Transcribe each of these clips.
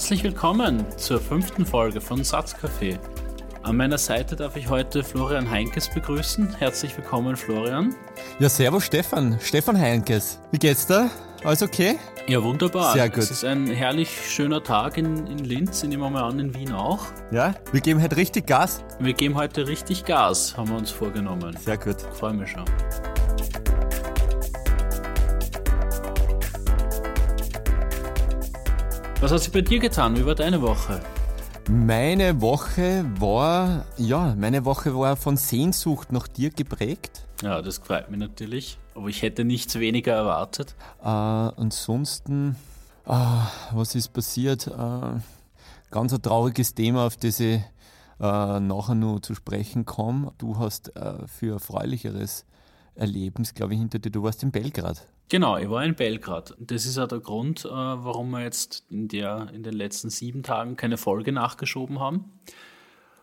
Herzlich willkommen zur fünften Folge von Satzcafé. An meiner Seite darf ich heute Florian Heinkes begrüßen. Herzlich willkommen, Florian. Ja, servus Stefan. Stefan Heinkes. Wie geht's da? Alles okay? Ja, wunderbar. Sehr gut. Es ist ein herrlich schöner Tag in, in Linz, ich nehme mal an, in Wien auch. Ja, wir geben heute richtig Gas. Wir geben heute richtig Gas, haben wir uns vorgenommen. Sehr gut. Freue mich schon. Was hat sich bei dir getan? Wie war deine Woche? Meine Woche war, ja, meine Woche war von Sehnsucht nach dir geprägt. Ja, das freut mich natürlich. Aber ich hätte nichts weniger erwartet. Äh, ansonsten, äh, was ist passiert? Äh, ganz ein trauriges Thema, auf das ich äh, nachher nur zu sprechen komme. Du hast äh, für erfreulicheres Erlebnis, glaube ich, hinter dir. Du warst in Belgrad. Genau, ich war in Belgrad. Das ist auch der Grund, äh, warum wir jetzt in, der, in den letzten sieben Tagen keine Folge nachgeschoben haben,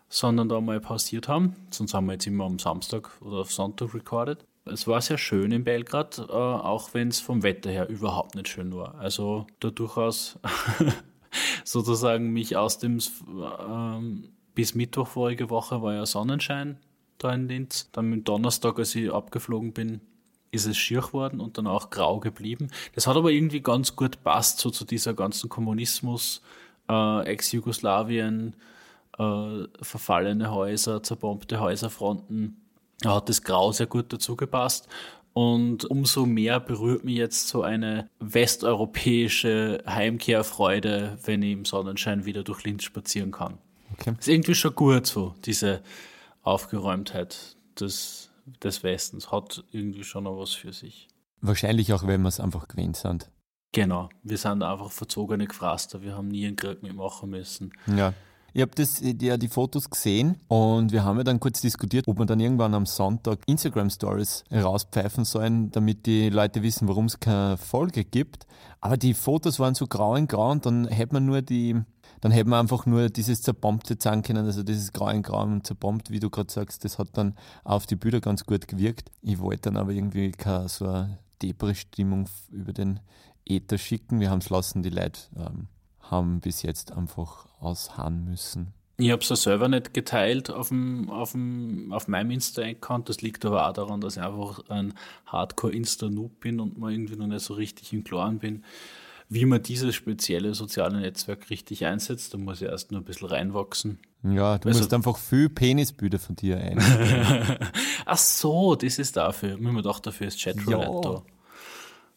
sondern da mal pausiert haben. Sonst haben wir jetzt immer am Samstag oder auf Sonntag recorded. Es war sehr schön in Belgrad, äh, auch wenn es vom Wetter her überhaupt nicht schön war. Also da durchaus sozusagen mich aus dem ähm, bis Mittwoch vorige Woche war ja Sonnenschein da in Linz. Dann mit Donnerstag, als ich abgeflogen bin, ist es schier geworden und dann auch grau geblieben. Das hat aber irgendwie ganz gut passt, so zu dieser ganzen Kommunismus, äh, Ex-Jugoslawien, äh, verfallene Häuser, zerbombte Häuserfronten. Da hat das Grau sehr gut dazu gepasst. Und umso mehr berührt mich jetzt so eine westeuropäische Heimkehrfreude, wenn ich im Sonnenschein wieder durch Linz spazieren kann. Okay. Ist irgendwie schon gut so, diese Aufgeräumtheit des, des Westens. Hat irgendwie schon noch was für sich. Wahrscheinlich auch, wenn wir es einfach gewöhnt sind. Genau, wir sind einfach verzogene Gefraster. Wir haben nie einen Krieg mitmachen müssen. Ja. Ich habe das ja die Fotos gesehen und wir haben ja dann kurz diskutiert, ob wir dann irgendwann am Sonntag Instagram Stories rauspfeifen sollen, damit die Leute wissen, warum es keine Folge gibt. Aber die Fotos waren so grau in grau und dann hätte man nur die, dann hätte man einfach nur dieses Zerbombte zeigen können, also dieses Grau in Grau und zerbombt, wie du gerade sagst, das hat dann auf die Bilder ganz gut gewirkt. Ich wollte dann aber irgendwie keine so eine Depri-Stimmung über den Äther schicken. Wir haben es lassen, die Leute ähm, haben bis jetzt einfach ausharren müssen. Ich habe es ja selber nicht geteilt auf, dem, auf, dem, auf meinem Insta-Account. Das liegt aber auch daran, dass ich einfach ein Hardcore-Insta-Noob bin und mal irgendwie noch nicht so richtig im Klaren bin, wie man dieses spezielle soziale Netzwerk richtig einsetzt. Da muss ich erst nur ein bisschen reinwachsen. Ja, du also, musst einfach viel Penisbilder von dir ein. Ach so, das ist dafür. Ich mir gedacht, dafür ist Chatroulette ja. da.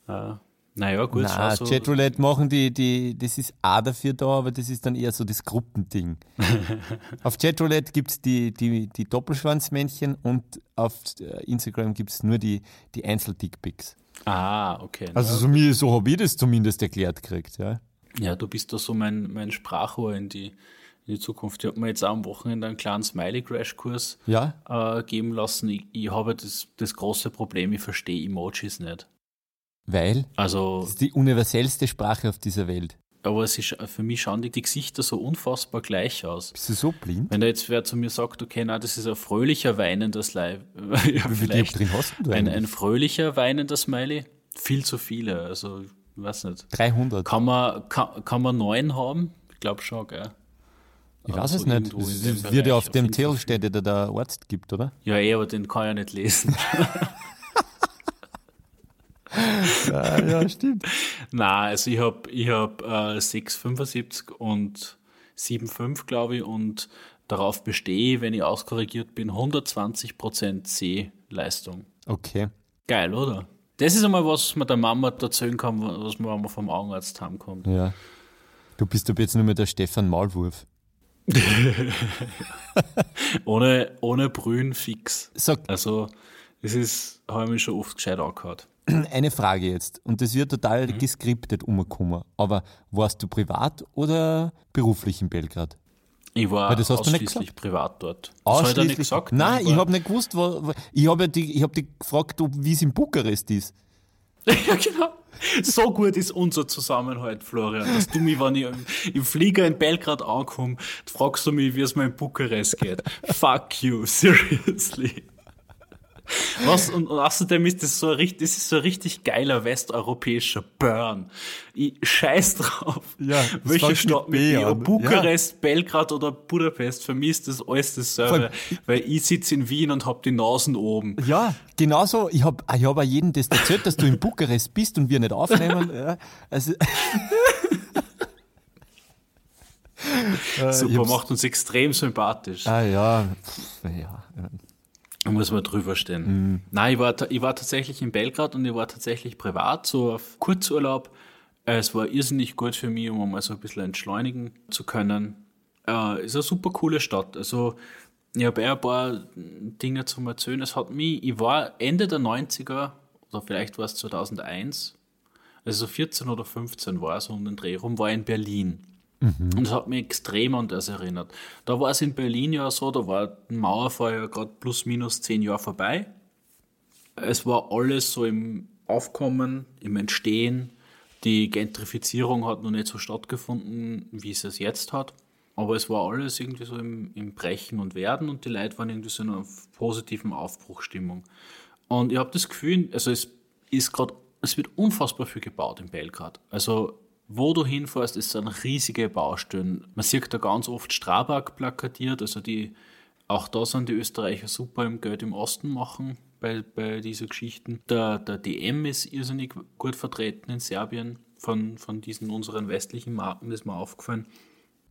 Ja. Naja, gut. Na, so Chatroulette machen die, die, das ist auch dafür da, aber das ist dann eher so das Gruppending. auf Chatroulette gibt es die, die, die Doppelschwanzmännchen und auf äh, Instagram gibt es nur die, die Einzel-Dickpics. Ah, okay. Also so, mir, so habe ich das zumindest erklärt gekriegt, ja. Ja, du bist da so mein, mein Sprachrohr in die, in die Zukunft. Ich habe mir jetzt auch am Wochenende einen kleinen Smiley-Crash-Kurs ja? äh, geben lassen. Ich, ich habe das, das große Problem, ich verstehe Emojis nicht. Weil? Also. Das ist die universellste Sprache auf dieser Welt. Aber es ist, für mich schauen die, die Gesichter so unfassbar gleich aus. Bist du so blind? Wenn da jetzt wer zu mir sagt, okay, na, das ist ein fröhlicher weinender Smiley. ja, Wie viele drin hast du ein, ein fröhlicher weinender Smiley? Viel zu viele. Also, ich weiß nicht. 300. Kann man, kann, kann man neun haben? Ich glaube schon, gell? Ich weiß es nicht. Es wird ja auf dem Zettel steht, der der Arzt gibt, oder? Ja, eh, aber den kann ich ja nicht lesen. ja, ja, stimmt. Na, also ich habe ich hab, äh, 6,75 und 7,5, glaube ich, und darauf bestehe, wenn ich auskorrigiert bin, 120% C-Leistung. Okay. Geil, oder? Das ist einmal was, was man der Mama erzählen kann, was man, wenn man vom Augenarzt heimkommt. Ja. Du bist aber jetzt nur mit der Stefan Maulwurf. ohne, ohne Brühen fix. Sag. Also, das ist, habe ich mich schon oft gescheit angehört. Eine Frage jetzt, und das wird total mhm. geskriptet umgekommen, aber warst du privat oder beruflich in Belgrad? Ich war das ausschließlich privat dort. Das ausschließlich? Hat nicht gesagt, Nein, ich, ich habe nicht gewusst, wo, ich habe dich, hab dich gefragt, wie es in Bukarest ist. ja, genau. So gut ist unser Zusammenhalt, Florian, dass du mich, wenn ich im Flieger in Belgrad ankomme, fragst du mich, wie es mir in Bukarest geht. Fuck you, seriously. Was, und, und außerdem ist das so ein, richtig, das ist so ein richtig geiler westeuropäischer Burn. Ich scheiß drauf, Ja, welche Stadt mit mir, an. Bukarest, Belgrad oder Budapest, für mich ist das alles dasselbe, weil ich sitze in Wien und hab die Nasen oben. Ja, genauso. Ich habe ich hab auch jedem das erzählt, dass du in Bukarest bist und wir nicht aufnehmen. Ja, also, Äh, Super, hab's- macht uns extrem sympathisch. ah ja, ja. Da muss man drüber stehen. Nein, ich war, ich war tatsächlich in Belgrad und ich war tatsächlich privat, so auf Kurzurlaub. Äh, Es war irrsinnig gut für mich, um mal so ein bisschen entschleunigen zu können. Äh, ist eine super coole Stadt. Also, ich habe eher ein paar Dinge zum Erzählen. Es hat mich, ich war Ende der 90er, oder vielleicht war es 2001, also so 14 oder 15 war es, so um den Dreh rum, war in Berlin. Und das hat mich extrem an das erinnert. Da war es in Berlin ja so, da war ein Mauerfall ja gerade plus minus zehn Jahre vorbei. Es war alles so im Aufkommen, im Entstehen. Die Gentrifizierung hat noch nicht so stattgefunden, wie es es jetzt hat. Aber es war alles irgendwie so im, im Brechen und Werden und die Leute waren irgendwie so in einer positiven Aufbruchstimmung. Und ich habe das Gefühl, also es ist gerade, es wird unfassbar viel gebaut in Belgrad. Also wo du hinfährst, ist sind riesige Baustellen. Man sieht da ganz oft Strabag plakatiert, also die, auch da sind die Österreicher super im Geld im Osten machen bei, bei diesen Geschichten. Der, der DM ist irrsinnig gut vertreten in Serbien von, von diesen unseren westlichen Marken, das ist mir aufgefallen.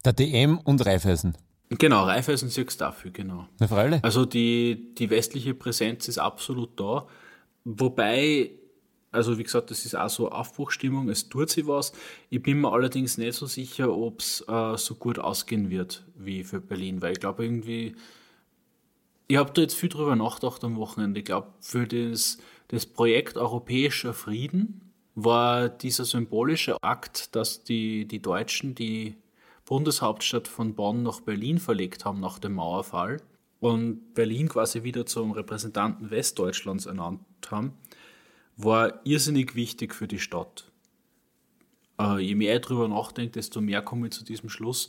Der DM und Raiffeisen. Genau, Raiffeisen siehst dafür, genau. Na, freilich. Also die, die westliche Präsenz ist absolut da. Wobei, also wie gesagt, das ist auch so Aufbruchstimmung, es tut sich was. Ich bin mir allerdings nicht so sicher, ob es äh, so gut ausgehen wird wie für Berlin, weil ich glaube irgendwie, ich habe da jetzt viel drüber nachgedacht am Wochenende. Ich glaube, für das, das Projekt Europäischer Frieden war dieser symbolische Akt, dass die, die Deutschen die Bundeshauptstadt von Bonn nach Berlin verlegt haben nach dem Mauerfall und Berlin quasi wieder zum Repräsentanten Westdeutschlands ernannt haben, war irrsinnig wichtig für die Stadt. Äh, je mehr ich drüber nachdenke, desto mehr komme ich zu diesem Schluss,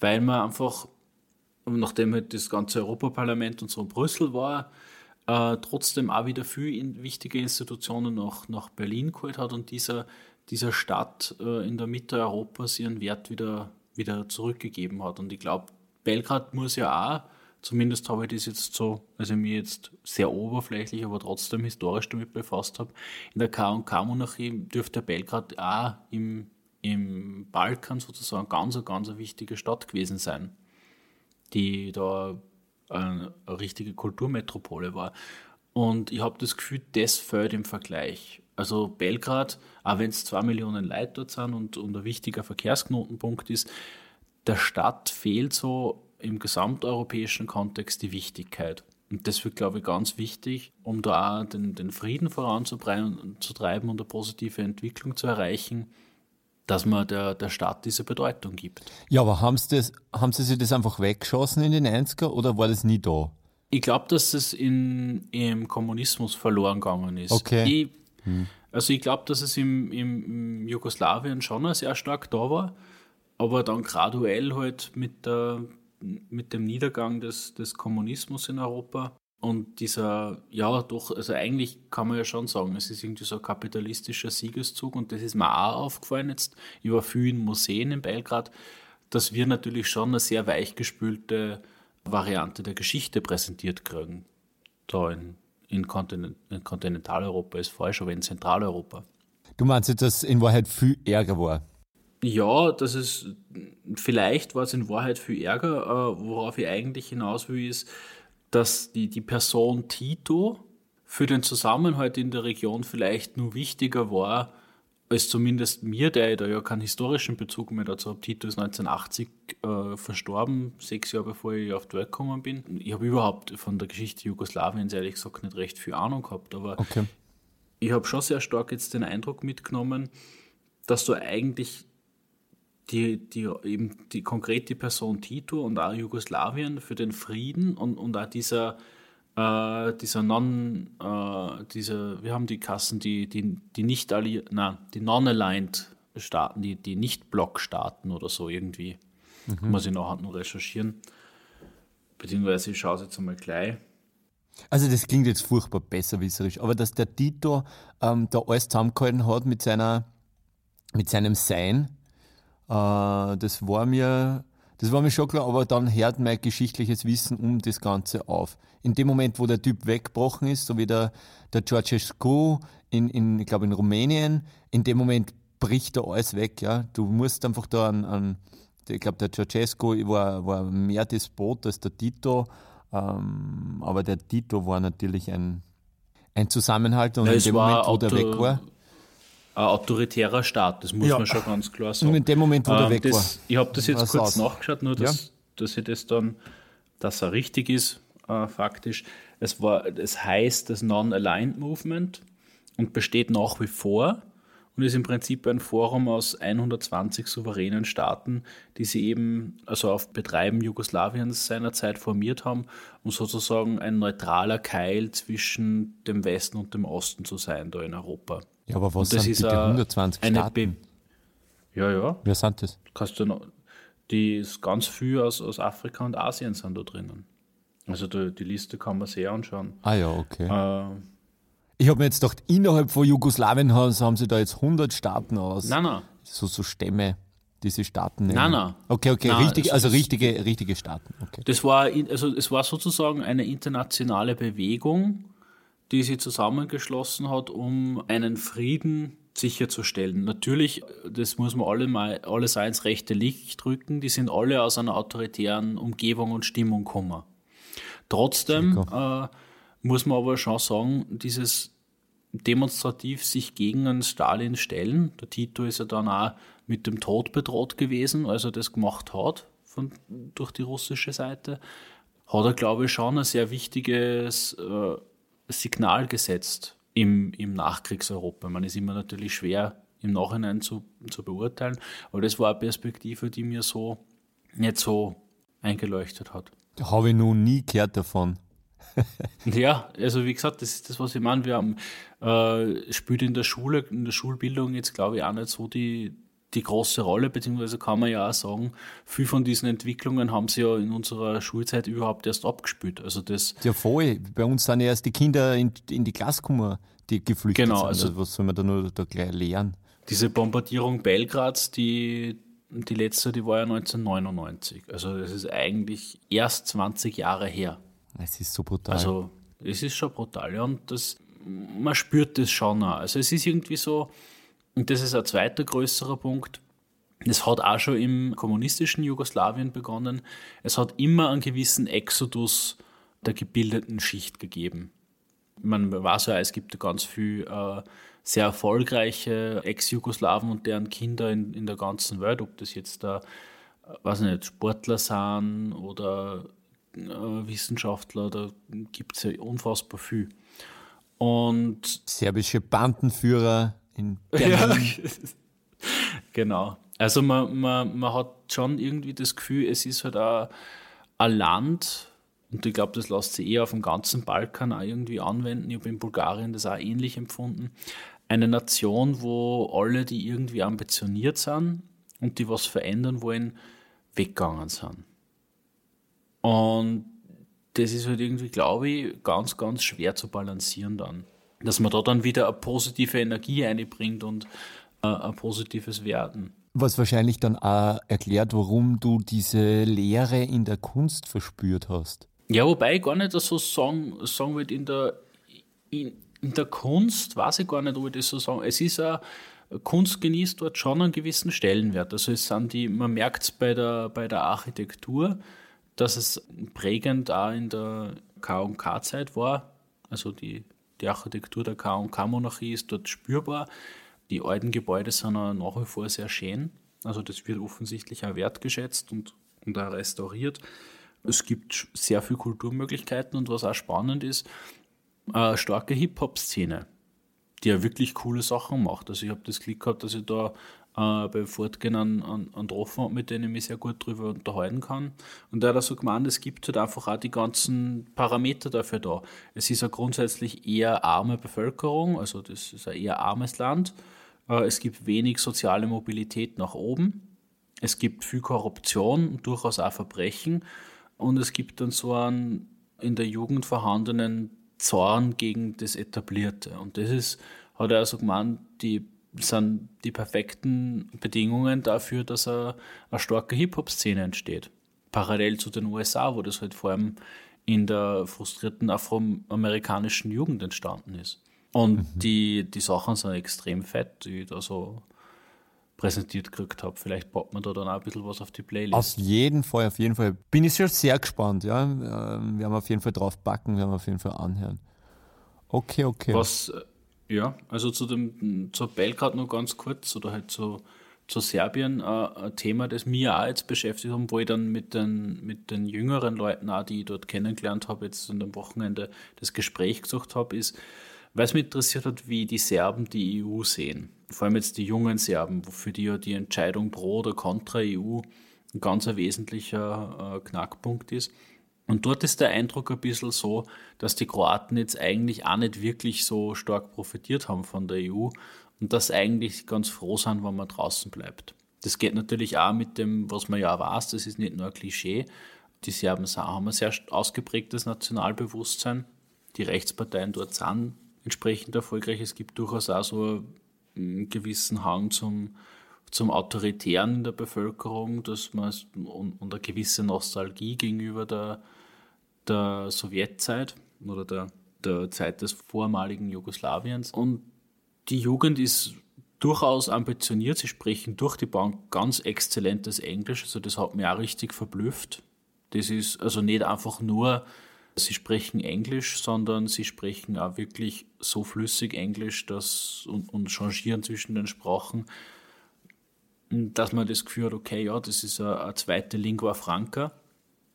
weil man einfach, nachdem halt das ganze Europaparlament und so in Brüssel war, äh, trotzdem auch wieder viel in, wichtige Institutionen nach, nach Berlin geholt hat und dieser, dieser Stadt äh, in der Mitte Europas ihren Wert wieder, wieder zurückgegeben hat. Und ich glaube, Belgrad muss ja auch, zumindest habe ich das jetzt so, also mir jetzt sehr oberflächlich, aber trotzdem historisch damit befasst habe, in der K&K-Monarchie dürfte Belgrad auch im, im Balkan sozusagen ganz, ganz eine wichtige Stadt gewesen sein die da eine, eine richtige Kulturmetropole war. Und ich habe das Gefühl, das fällt im Vergleich. Also Belgrad, auch wenn es zwei Millionen Leute dort sind und, und ein wichtiger Verkehrsknotenpunkt ist, der Stadt fehlt so im gesamteuropäischen Kontext die Wichtigkeit. Und das wird, glaube ich, ganz wichtig, um da den, den Frieden voranzutreiben und eine positive Entwicklung zu erreichen, dass man der, der Stadt diese Bedeutung gibt. Ja, aber haben sie, das, haben sie sich das einfach weggeschossen in den 90er oder war das nie da? Ich glaube, dass es in, im Kommunismus verloren gegangen ist. Okay. Ich, Also ich glaube, dass es im, im, im Jugoslawien schon sehr stark da war, aber dann graduell halt mit, der, mit dem Niedergang des, des Kommunismus in Europa und dieser, ja doch, also eigentlich kann man ja schon sagen, es ist irgendwie so ein kapitalistischer Siegeszug und das ist mir auch aufgefallen jetzt über vielen Museen in Belgrad, dass wir natürlich schon eine sehr weichgespülte Variante der Geschichte präsentiert kriegen. Da in, in, Kontinent, in Kontinentaleuropa ist falsch, aber in Zentraleuropa. Du meinst jetzt, dass in Wahrheit viel Ärger war? Ja, das ist, vielleicht war es in Wahrheit viel Ärger. Äh, worauf ich eigentlich hinaus will, ist, dass die, die Person Tito für den Zusammenhalt in der Region vielleicht nur wichtiger war, als zumindest mir, der ich da ja keinen historischen Bezug mehr dazu habe. Tito ist 1980 äh, verstorben, sechs Jahre bevor ich auf die Welt gekommen bin. Ich habe überhaupt von der Geschichte Jugoslawiens ehrlich gesagt nicht recht viel Ahnung gehabt, aber Okay. ich habe schon sehr stark jetzt den Eindruck mitgenommen, dass du eigentlich die, die, eben die konkret die Person Tito und auch Jugoslawien für den Frieden und, und auch dieser, äh, dieser non, äh, diese, wir haben die Kassen, die, die, die nicht alli nein, die non-aligned Staaten, die, die nicht Blockstaaten oder so irgendwie. Muss ich nachher noch recherchieren. Beziehungsweise ich schaue es jetzt einmal gleich. Also das klingt jetzt furchtbar besserwisserisch, aber dass der Tito ähm, da alles zusammengehalten hat mit seiner, mit seinem Sein, das war mir, das war mir schon klar, aber dann hört mein geschichtliches Wissen um das Ganze auf. In dem Moment, wo der Typ weggebrochen ist, so wie der, der Ceausescu in, in, ich glaube in Rumänien, in dem Moment bricht da alles weg, ja. Du musst einfach da an, an ich glaube, der Ceausescu war, war mehr Despot als der Tito, ähm, aber der Tito war natürlich ein, ein Zusammenhalt und Ja, in dem Moment, wo der weg war, Ein autoritärer Staat, das muss Ja. man schon ganz klar sagen. und in dem Moment, wo der Ähm, weg das, war. Ich habe das jetzt kurz aus. nachgeschaut, nur dass, dass ich das dann, dass er richtig ist, äh, faktisch. Es war, es heißt das Non-Aligned Movement und besteht nach wie vor und ist im Prinzip ein Forum aus 120 souveränen Staaten, die sie eben also auf Betreiben Jugoslawiens seinerzeit formiert haben, um sozusagen ein neutraler Keil zwischen dem Westen und dem Osten zu sein, da in Europa. Ja, aber was sind bitte eine- 120 eine Staaten? Ja, ja, Wer sind das? kannst du noch, die ist ganz viel aus, aus Afrika und Asien sind da drinnen. Also die, die Liste kann man sehr anschauen. Ah ja, okay. Äh, Ich habe mir jetzt gedacht, innerhalb von Jugoslawien haben, haben sie da jetzt 100 Staaten aus. nein, nein, So, so Stämme, diese Staaten nennen. Nein, nein. Okay, okay, Nein, richtig, also richtige, richtige Staaten. Okay. das war, also es war sozusagen eine internationale Bewegung, die sich zusammengeschlossen hat, um einen Frieden sicherzustellen. Natürlich, das muss man alle mal alles ins rechte Licht drücken, die sind alle aus einer autoritären Umgebung und Stimmung gekommen. Trotzdem äh, muss man aber schon sagen, dieses demonstrativ sich gegen einen Stalin stellen, der Tito ist ja dann auch mit dem Tod bedroht gewesen, als er das gemacht hat von, durch die russische Seite, hat er, glaube ich, schon ein sehr wichtiges äh, Signal gesetzt im, im Nachkriegseuropa. Man ist immer natürlich schwer im Nachhinein zu, zu beurteilen, aber das war eine Perspektive, die mir so nicht so eingeleuchtet hat. Da habe ich noch nie gehört davon. Ja, also wie gesagt, das ist das, was ich meine. Wir haben äh, spielt in der Schule, in der Schulbildung jetzt glaube ich auch nicht so die, die große Rolle, beziehungsweise kann man ja auch sagen, viel von diesen Entwicklungen haben sie ja in unserer Schulzeit überhaupt erst abgespielt. Also das, Ja, voll. Bei uns sind ja erst die Kinder in, in die Klasse gekommen, die geflüchtet Genau, sind. also- Also was soll man da nur da gleich lernen? diese Bombardierung Belgrads, die, die letzte, die war ja 1999. Also das ist eigentlich erst 20 Jahre her. Es ist so brutal. Also es ist schon brutal, ja. Und das, man spürt das schon auch. Also es ist irgendwie so, und das ist ein zweiter größerer Punkt, das hat auch schon im kommunistischen Jugoslawien begonnen. Es hat immer einen gewissen Exodus der gebildeten Schicht gegeben. Man weiß ja, es gibt ganz viel äh, sehr erfolgreiche Ex-Jugoslawen und deren Kinder in, in der ganzen Welt, ob das jetzt da, weiß ich nicht, Sportler sind oder äh, Wissenschaftler, da gibt es ja unfassbar viel. Und Serbische Bandenführer in ja, Berlin. genau. Also man, man, man hat schon irgendwie das Gefühl, es ist halt auch ein Land, und ich glaube, das lässt sich eher auf dem ganzen Balkan auch irgendwie anwenden. Ich habe in Bulgarien das auch ähnlich empfunden. Eine Nation, wo alle, die irgendwie ambitioniert sind und die was verändern wollen, weggegangen sind. Und das ist halt irgendwie, glaube ich, ganz, ganz schwer zu balancieren dann. Dass man da dann wieder eine positive Energie einbringt und äh, ein positives Werden. Was wahrscheinlich dann auch erklärt, warum du diese Leere in der Kunst verspürt hast. Ja, wobei ich gar nicht so sagen, sagen würde, in der, in, in der Kunst weiß ich gar nicht, ob ich das so sagen. Es ist ja, Kunst genießt dort schon einen gewissen Stellenwert. Also es sind die, man merkt es bei der, bei der Architektur, dass es prägend auch in der K&K-Zeit war. Also die, die Architektur der K&K-Monarchie ist dort spürbar. Die alten Gebäude sind auch nach wie vor sehr schön. Also das wird offensichtlich auch wertgeschätzt und, und auch restauriert. Es gibt sehr viele Kulturmöglichkeiten und was auch spannend ist, eine starke Hip-Hop-Szene, die ja wirklich coole Sachen macht. Also ich habe das Glück gehabt, dass ich da äh, beim Fortgehen einen getroffen habe, mit dem ich mich sehr gut darüber unterhalten kann. Und der hat auch so gemeint, es gibt halt einfach auch die ganzen Parameter dafür da. Es ist eine grundsätzlich eher arme Bevölkerung, also das ist ein eher armes Land. Äh, es gibt wenig soziale Mobilität nach oben. Es gibt viel Korruption und durchaus auch Verbrechen. Und es gibt dann so einen, in der Jugend vorhandenen Zorn gegen das Etablierte. Und das ist, hat er also gemeint, die sind die perfekten Bedingungen dafür, dass eine, eine starke Hip-Hop-Szene entsteht. Parallel zu den USA, wo das halt vor allem in der frustrierten afroamerikanischen Jugend entstanden ist. Und mhm. die, die Sachen sind extrem fett, die ich da so präsentiert gekriegt habe. Vielleicht packt man da dann auch ein bisschen was auf die Playlist. Auf jeden Fall, auf jeden Fall. Bin ich schon sehr gespannt, ja. Ähm, wir haben auf jeden Fall drauf backen, wir haben auf jeden Fall anhören. Okay, okay. Was, ja, also zu dem, zur Belgrad noch ganz kurz oder halt zu, zu Serbien, äh, ein Thema, das mir auch jetzt beschäftigt hat, wo ich dann mit den, mit den jüngeren Leuten auch, die ich dort kennengelernt habe, jetzt an dem Wochenende das Gespräch gesucht habe, ist, weil es mich interessiert hat, wie die Serben die EU sehen. Vor allem jetzt die jungen Serben, für die ja die Entscheidung pro oder contra EU ein ganz wesentlicher äh, Knackpunkt ist. Und dort ist der Eindruck ein bisschen so, dass die Kroaten jetzt eigentlich auch nicht wirklich so stark profitiert haben von der EU und dass eigentlich ganz froh sind, wenn man draußen bleibt. Das geht natürlich auch mit dem, was man ja weiß, das ist nicht nur ein Klischee. Die Serben haben ein sehr ausgeprägtes Nationalbewusstsein. Die Rechtsparteien dort sind entsprechend erfolgreich. Es gibt durchaus auch so einen gewissen Hang zum, zum Autoritären in der Bevölkerung dass man, und, und eine gewisse Nostalgie gegenüber der, der Sowjetzeit oder der, der Zeit des vormaligen Jugoslawiens. Und die Jugend ist durchaus ambitioniert. Sie sprechen durch die Bank ganz exzellentes Englisch. Also das hat mich auch richtig verblüfft. Das ist also nicht einfach nur Sie sprechen Englisch, sondern sie sprechen auch wirklich so flüssig Englisch dass, und, und changieren zwischen den Sprachen, dass man das Gefühl hat, okay, ja, das ist eine, eine zweite Lingua franca.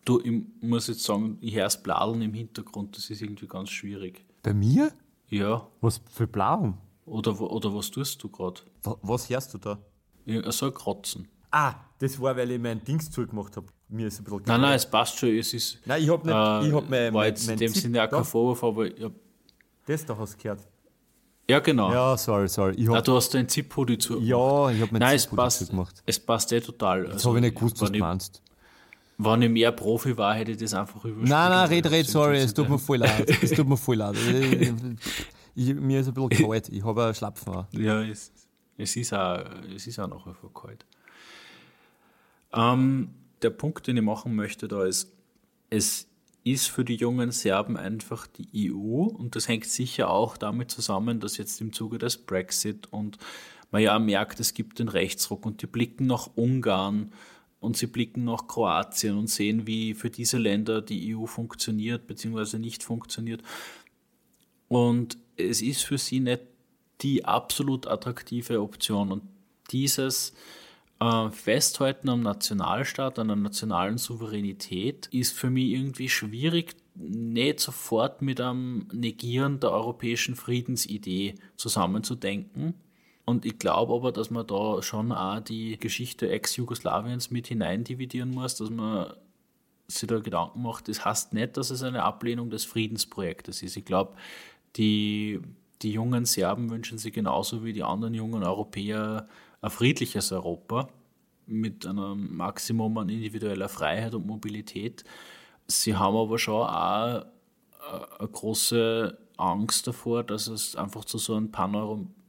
Du, ich muss jetzt sagen, ich höre das Bladeln im Hintergrund, das ist irgendwie ganz schwierig. Bei mir? Ja. Was für Blauen? Oder, oder was tust du gerade? Was hörst du da? Ja, so ein Kratzen. Ah, das war, weil ich mein Dings zugemacht habe. Mir ist ein bisschen Nein, nein, es passt schon. Es ist, nein, ich habe nicht. Äh, ich hab mein, war jetzt mein, mein in dem Sinne auch kein Vorwurf, aber ich hab, Das da hast du gehört. Ja, genau. Ja, sorry, sorry. Ich hab, ah, du hast den Zip-Hoodie zu. Ja, ich habe mein Zip-Hoodie zugemacht. Es passt eh total. Jetzt also, habe ich nicht gewusst, was du meinst. Wenn ich mehr Profi war, hätte ich das einfach überspielt. Nein, nein, red, red, sorry, es tut mir voll leid. es tut mir voll leid. Ich, mir ist ein bisschen kalt, ich habe einen Schlapfen. Ja, es, es, ist auch, es ist auch noch vor kalt. Ähm, der Punkt, den ich machen möchte, da ist, es ist für die jungen Serben einfach die EU und das hängt sicher auch damit zusammen, dass jetzt im Zuge des Brexit und man ja merkt, es gibt den Rechtsruck und die blicken nach Ungarn und sie blicken nach Kroatien und sehen, wie für diese Länder die EU funktioniert bzw. nicht funktioniert. Und es ist für sie nicht die absolut attraktive Option und dieses äh, Festhalten am Nationalstaat, an der nationalen Souveränität ist für mich irgendwie schwierig, nicht sofort mit einem Negieren der europäischen Friedensidee zusammenzudenken. Und ich glaube aber, dass man da schon auch die Geschichte Ex-Jugoslawiens mit hineindividieren muss, dass man sich da Gedanken macht. Das heißt nicht, dass es eine Ablehnung des Friedensprojektes ist. Ich glaube, die, die jungen Serben wünschen sich genauso wie die anderen jungen Europäer ein friedliches Europa mit einem Maximum an individueller Freiheit und Mobilität. Sie haben aber schon auch eine große Angst davor, dass es einfach zu so einem paneuropäischen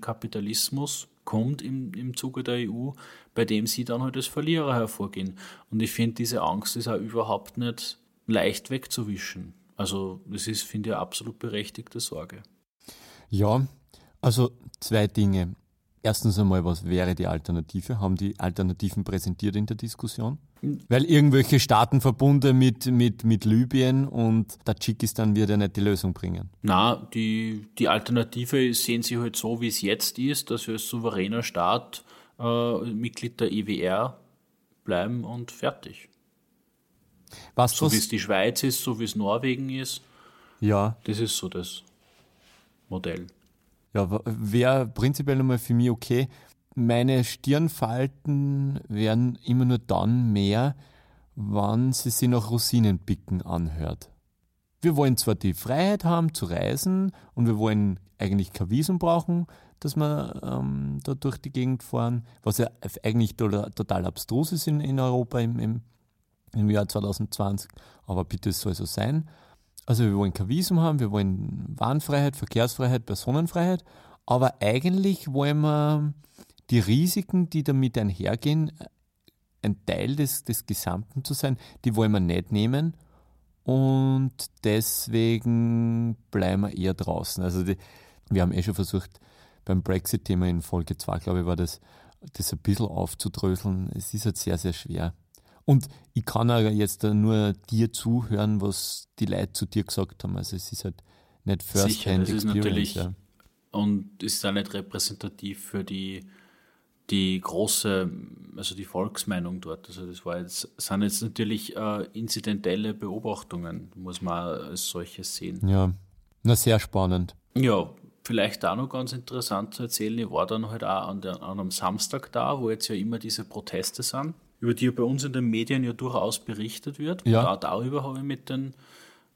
Kapitalismus kommt im, im Zuge der EU, bei dem sie dann halt als Verlierer hervorgehen. Und ich finde, diese Angst ist auch überhaupt nicht leicht wegzuwischen. Also das ist, finde ich, eine absolut berechtigte Sorge. Ja, also zwei Dinge. Erstens einmal, was wäre die Alternative? Haben die Alternativen präsentiert in der Diskussion? Weil irgendwelche Staatenverbunde mit, mit, mit Libyen und Tadschikistan wird ja nicht die Lösung bringen. Na, die, die Alternative sehen sie halt so, wie es jetzt ist, dass wir als souveräner Staat äh, Mitglied der EWR bleiben und fertig. Was, so wie es die Schweiz ist, so wie es Norwegen ist. Ja. Das ist so das Modell. Ja, wäre prinzipiell nochmal für mich okay. Meine Stirnfalten werden immer nur dann mehr, wann sie sich nach Rosinenpicken anhört. Wir wollen zwar die Freiheit haben zu reisen und wir wollen eigentlich kein Visum brauchen, dass wir ähm, da durch die Gegend fahren, was ja eigentlich total abstrus ist in, in Europa im, im im Jahr 2020. Aber bitte, soll so sein. Also wir wollen kein Visum haben, wir wollen Warenfreiheit, Verkehrsfreiheit, Personenfreiheit, aber eigentlich wollen wir die Risiken, die damit einhergehen, ein Teil des, des Gesamten zu sein, die wollen wir nicht nehmen und deswegen bleiben wir eher draußen. Also die, wir haben eh schon versucht, beim Brexit-Thema in Folge 2, glaube ich, war das, das ein bisschen aufzudröseln. Es ist halt sehr, sehr schwer. Und ich kann auch jetzt nur dir zuhören, was die Leute zu dir gesagt haben. Also es ist halt nicht First-Hand Experience. Ja. Und ist auch nicht repräsentativ für die, die große, also die Volksmeinung dort. Also das war jetzt, sind jetzt natürlich äh, inzidentelle Beobachtungen, muss man als solches sehen. Ja, na sehr spannend. Ja, vielleicht auch noch ganz interessant zu erzählen, ich war dann halt auch an, der, an einem Samstag da, wo jetzt ja immer diese Proteste sind über die bei uns in den Medien ja durchaus berichtet wird. Ja. Und auch darüber habe ich mit den,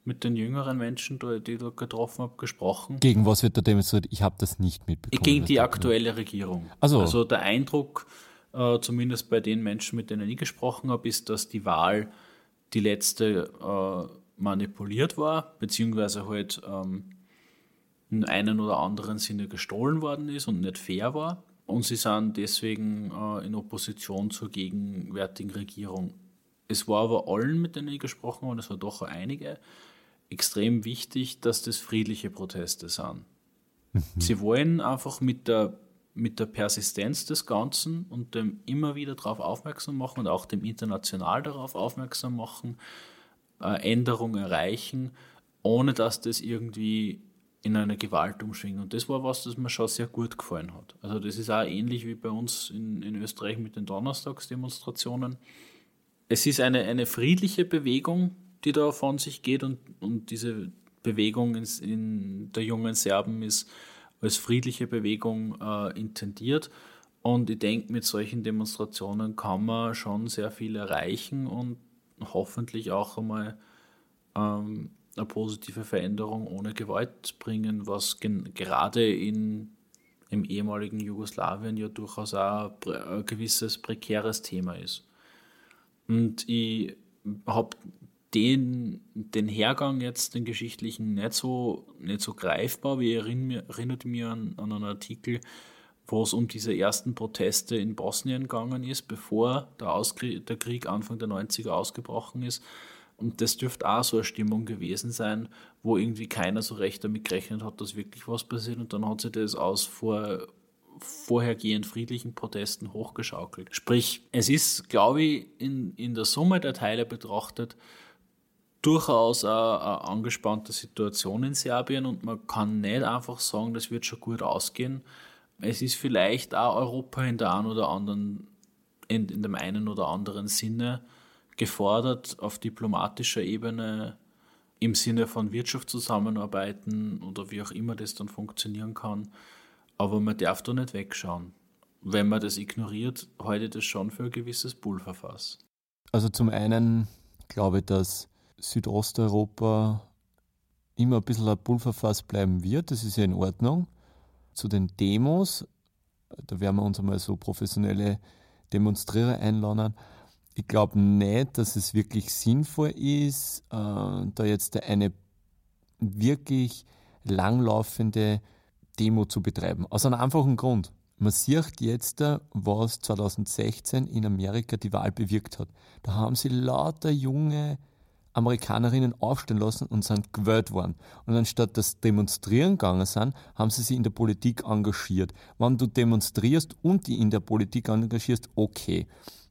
mit den jüngeren Menschen, die ich da getroffen habe, gesprochen. Gegen was wird da demonstriert? Ich habe das nicht mitbekommen. Gegen die aktuelle Regierung. Also, also der Eindruck, äh, zumindest bei den Menschen, mit denen ich gesprochen habe, ist, dass die Wahl die letzte äh, manipuliert war, beziehungsweise halt ähm, in einem oder anderen Sinne gestohlen worden ist und nicht fair war. Und sie sind deswegen äh, in Opposition zur gegenwärtigen Regierung. Es war aber allen, mit denen ich gesprochen habe, und es war doch einige, extrem wichtig, dass das friedliche Proteste sind. Mhm. Sie wollen einfach mit der, mit der Persistenz des Ganzen und dem immer wieder darauf aufmerksam machen und auch dem international darauf aufmerksam machen, äh, Änderungen erreichen, ohne dass das irgendwie in einer Gewalt umschwingen. Und das war was, das mir schon sehr gut gefallen hat. Also das ist auch ähnlich wie bei uns in, in Österreich mit den Donnerstagsdemonstrationen. Es ist eine, eine friedliche Bewegung, die da von sich geht und, und diese Bewegung in, in der jungen Serben ist als friedliche Bewegung äh, intendiert. Und ich denke, mit solchen Demonstrationen kann man schon sehr viel erreichen und hoffentlich auch einmal ähm, eine positive Veränderung ohne Gewalt bringen, was gerade in, im ehemaligen Jugoslawien ja durchaus auch ein gewisses prekäres Thema ist. Und ich habe den, den Hergang jetzt, den geschichtlichen, nicht so, nicht so greifbar, wie erinnert, mich an, an einen Artikel, wo es um diese ersten Proteste in Bosnien gegangen ist, bevor der, der Krieg Anfang der 90er ausgebrochen ist. Und das dürfte auch so eine Stimmung gewesen sein, wo irgendwie keiner so recht damit gerechnet hat, dass wirklich was passiert. Und dann hat sich das aus vor, vorhergehend friedlichen Protesten hochgeschaukelt. Sprich, es ist, glaube ich, in, in der Summe der Teile betrachtet durchaus eine, eine angespannte Situation in Serbien und man kann nicht einfach sagen, das wird schon gut ausgehen. Es ist vielleicht auch Europa in der einen oder anderen, in, in dem einen oder anderen Sinne gefordert, auf diplomatischer Ebene im Sinne von Wirtschaftszusammenarbeiten oder wie auch immer das dann funktionieren kann. Aber man darf da nicht wegschauen. Wenn man das ignoriert, halte ich das schon für ein gewisses Pulverfass. Also zum einen glaube ich, dass Südosteuropa immer ein bisschen ein Pulverfass bleiben wird. Das ist ja in Ordnung. Zu den Demos, da werden wir uns einmal so professionelle Demonstrierer einladen ich glaube nicht, dass es wirklich sinnvoll ist, äh, da jetzt eine wirklich langlaufende Demo zu betreiben. Aus einem einfachen Grund. Man sieht jetzt, was 2016 in Amerika die Wahl bewirkt hat. Da haben sie lauter junge Amerikanerinnen aufstehen lassen und sind gewählt worden. Und anstatt dass demonstrieren gegangen sind, haben sie sich in der Politik engagiert. Wenn du demonstrierst und die in der Politik engagierst, okay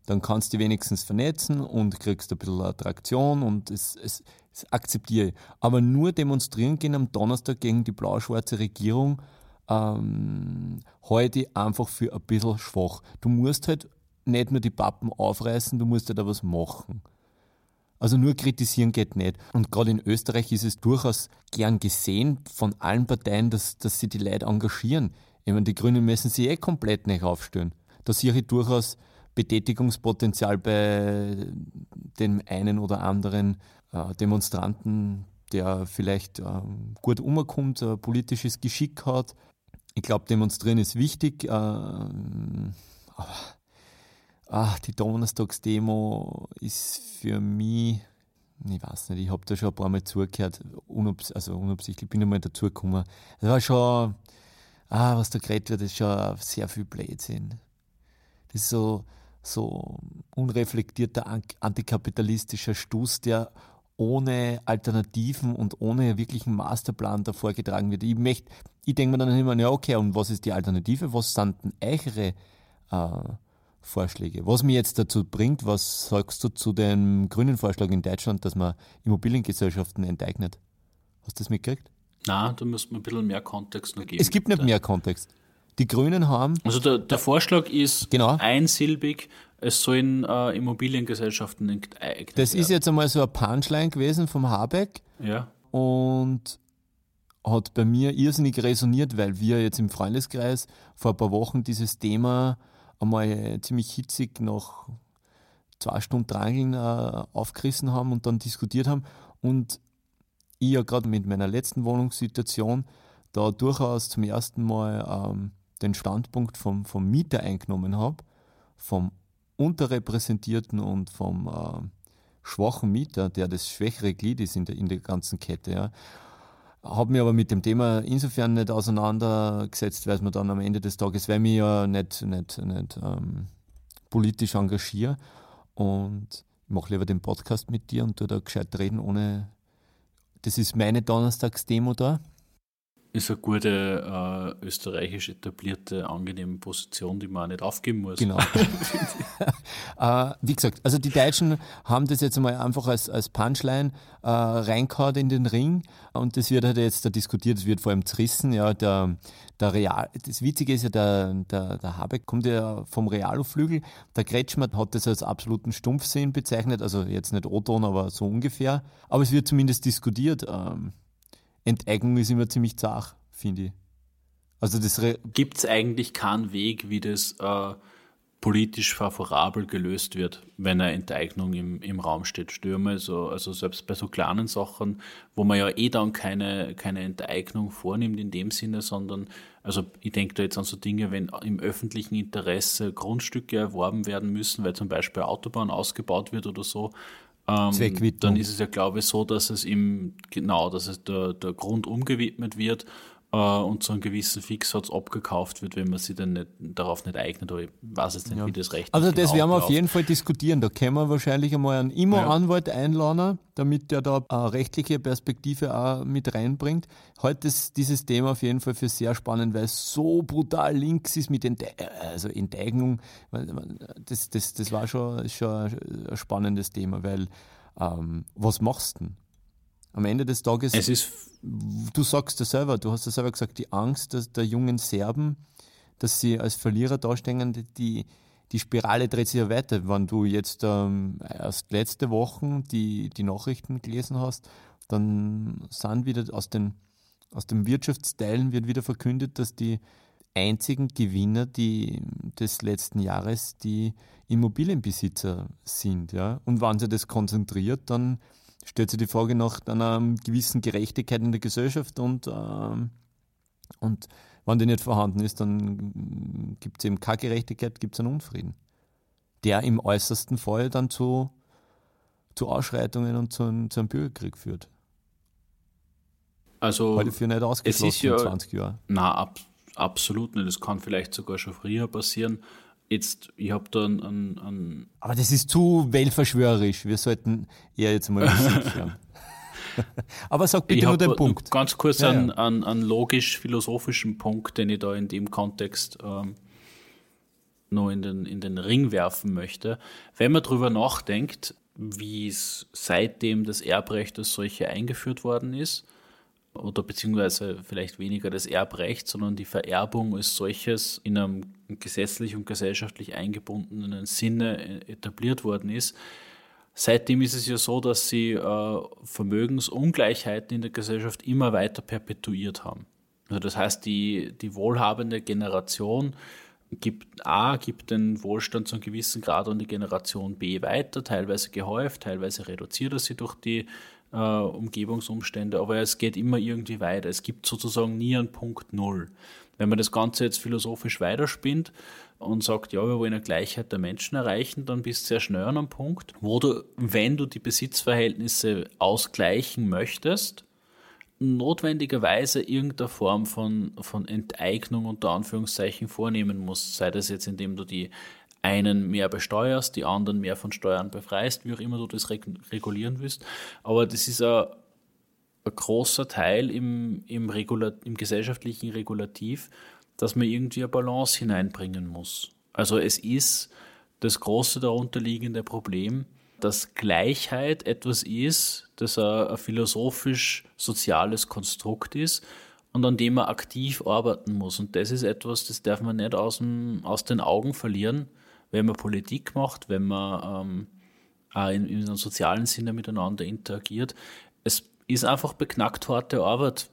dann kannst du wenigstens vernetzen und kriegst ein bisschen Attraktion und es, es, es akzeptiere ich. Aber nur demonstrieren gehen am Donnerstag gegen die blau-schwarze Regierung ähm, heute einfach für ein bisschen schwach. Du musst halt nicht nur die Pappen aufreißen, du musst halt auch was machen. Also nur kritisieren geht nicht. Und gerade in Österreich ist es durchaus gern gesehen von allen Parteien, dass, dass sie die Leute engagieren. Ich meine, die Grünen müssen sich eh komplett nicht aufstellen. Da sehe ich durchaus Betätigungspotenzial bei dem einen oder anderen äh, Demonstranten, der vielleicht äh, gut umkommt, ein politisches Geschick hat. Ich glaube, demonstrieren ist wichtig, äh, aber, ach, die Donnerstagsdemo ist für mich, ich weiß nicht, ich habe da schon ein paar Mal zugehört, unabs also unabsichtlich bin ich mal dazugekommen. Das war schon, ah, was da geredet wird, ist schon sehr viel Blödsinn. Das ist so, so unreflektierter antikapitalistischer Stuss, der ohne Alternativen und ohne wirklichen Masterplan davor getragen wird. Ich, möchte, ich denke mir dann immer, ja, okay, und was ist die Alternative? Was sind denn eure äh, Vorschläge? Was mir jetzt dazu bringt, was sagst du zu dem grünen Vorschlag in Deutschland, dass man Immobiliengesellschaften enteignet? Hast du das mitgekriegt? Na, da müsste man ein bisschen mehr Kontext noch geben. Es gibt nicht mehr Kontext. Die Grünen haben. Also der, der Vorschlag ist genau. einsilbig, es sollen äh, Immobiliengesellschaften enteignet Das werden. ist jetzt einmal so ein Punchline gewesen vom Habeck. Ja. Und hat bei mir irrsinnig resoniert, weil wir jetzt im Freundeskreis vor ein paar Wochen dieses Thema einmal ziemlich hitzig nach zwei Stunden Drangeln äh, aufgerissen haben und dann diskutiert haben. Und ich ja gerade mit meiner letzten Wohnungssituation da durchaus zum ersten Mal ähm, den Standpunkt vom, vom Mieter eingenommen habe, vom unterrepräsentierten und vom äh, schwachen Mieter, der das schwächere Glied ist in der, in der ganzen Kette. Ja. Habe mich aber mit dem Thema insofern nicht auseinandergesetzt, weil es mir dann am Ende des Tages, weil ich mich ja nicht, nicht, nicht ähm, politisch engagiere und mache lieber den Podcast mit dir und tu da gescheit reden, ohne. Das ist meine Donnerstagsdemo da ist eine gute äh, österreichisch etablierte, angenehme Position, die man nicht aufgeben muss. Genau. äh, wie gesagt, also die Deutschen haben das jetzt einmal einfach als, als Punchline äh, reingehauen in den Ring und das wird halt jetzt da diskutiert, es wird vor allem zerrissen. Ja, der, der Real, das Witzige ist ja, der, der, der Habeck kommt ja vom Realflügel. Der Kretschmer hat das als absoluten Stumpfsinn bezeichnet, also jetzt nicht O-Ton, aber so ungefähr. Aber es wird zumindest diskutiert. Ähm, Enteignung ist immer ziemlich zart, finde ich. Also Gibt es eigentlich keinen Weg, wie das äh, politisch favorabel gelöst wird, wenn eine Enteignung im, im Raum steht? Stürme, so, also selbst bei so kleinen Sachen, wo man ja eh dann keine, keine Enteignung vornimmt in dem Sinne, sondern, also ich denke da jetzt an so Dinge, wenn im öffentlichen Interesse Grundstücke erworben werden müssen, weil zum Beispiel Autobahn ausgebaut wird oder so, ähm, dann ist es ja, glaube ich, so, dass es ihm genau, dass es der, der Grund umgewidmet wird und zu einem gewissen Fixsatz abgekauft wird, wenn man sich dann nicht, darauf nicht eignet. Oder ich weiß jetzt nicht, ja. wie das recht Also das genau werden wir auf jeden Fall diskutieren. Da können wir wahrscheinlich einmal einen Immo-Anwalt einladen, damit der da eine rechtliche Perspektive auch mit reinbringt. Heute ist dieses Thema auf jeden Fall für sehr spannend, weil es so brutal links ist mit Ente also Enteignung. Das, das, das war schon, schon ein spannendes Thema, weil ähm, was machst du denn? Am Ende des Tages, es ist du sagst es selber, du hast es selber gesagt, die Angst dass der jungen Serben, dass sie als Verlierer dastehen, die, die Spirale dreht sich ja weiter. Wenn du jetzt ähm, erst letzte Woche die, die Nachrichten gelesen hast, dann sind wieder aus den, aus den Wirtschaftsteilen wird wieder verkündet, dass die einzigen Gewinner die, des letzten Jahres die Immobilienbesitzer sind. Ja? Und wenn sie das konzentriert, dann stellt sich die Frage nach einer gewissen Gerechtigkeit in der Gesellschaft und, ähm, und wenn die nicht vorhanden ist, dann gibt es eben keine Gerechtigkeit, gibt es einen Unfrieden, der im äußersten Fall dann zu, zu Ausschreitungen und zu, zu einem Bürgerkrieg führt. Also, Heute für nicht ausgeschlossen es ist ja, in 20 Jahren. Na, ab, absolut nicht. Das kann vielleicht sogar schon früher passieren. Jetzt, ich habe da einen, einen, Aber das ist zu weltverschwörerisch. Wir sollten eher jetzt mal hören. Aber sag bitte ich nur den Punkt. Ganz kurz ja, einen, ja. einen, einen logisch-philosophischen Punkt, den ich da in dem Kontext ähm, noch in den, in den Ring werfen möchte. Wenn man darüber nachdenkt, wie es seitdem das Erbrecht als solche eingeführt worden ist, oder beziehungsweise vielleicht weniger das Erbrecht, sondern die Vererbung als solches in einem gesetzlich und gesellschaftlich eingebundenen Sinne etabliert worden ist. Seitdem ist es ja so, dass sie äh, Vermögensungleichheiten in der Gesellschaft immer weiter perpetuiert haben. Also das heißt, die, die wohlhabende Generation gibt A, gibt den Wohlstand zu einem gewissen Grad an die Generation B weiter, teilweise gehäuft, teilweise reduziert er sie durch die äh, Umgebungsumstände, aber es geht immer irgendwie weiter. Es gibt sozusagen nie einen Punkt Null. Wenn man das Ganze jetzt philosophisch weiterspinnt und sagt, ja, wir wollen eine Gleichheit der Menschen erreichen, dann bist du sehr schnell an einem Punkt, wo du, wenn du die Besitzverhältnisse ausgleichen möchtest, notwendigerweise irgendeine Form von, von Enteignung unter Anführungszeichen vornehmen musst. Sei das jetzt, indem du die einen mehr besteuerst, die anderen mehr von Steuern befreist, wie auch immer du das regulieren willst. Aber das ist ein, ein großer Teil im, im, im gesellschaftlichen Regulativ, dass man irgendwie eine Balance hineinbringen muss. Also es ist das große darunterliegende Problem, dass Gleichheit etwas ist, das ein, ein philosophisch-soziales Konstrukt ist und an dem man aktiv arbeiten muss. Und das ist etwas, das darf man nicht aus, dem, aus den Augen verlieren, wenn man Politik macht, wenn man ähm, auch in, in einem sozialen Sinne miteinander interagiert. Es ist einfach beknackt harte Arbeit,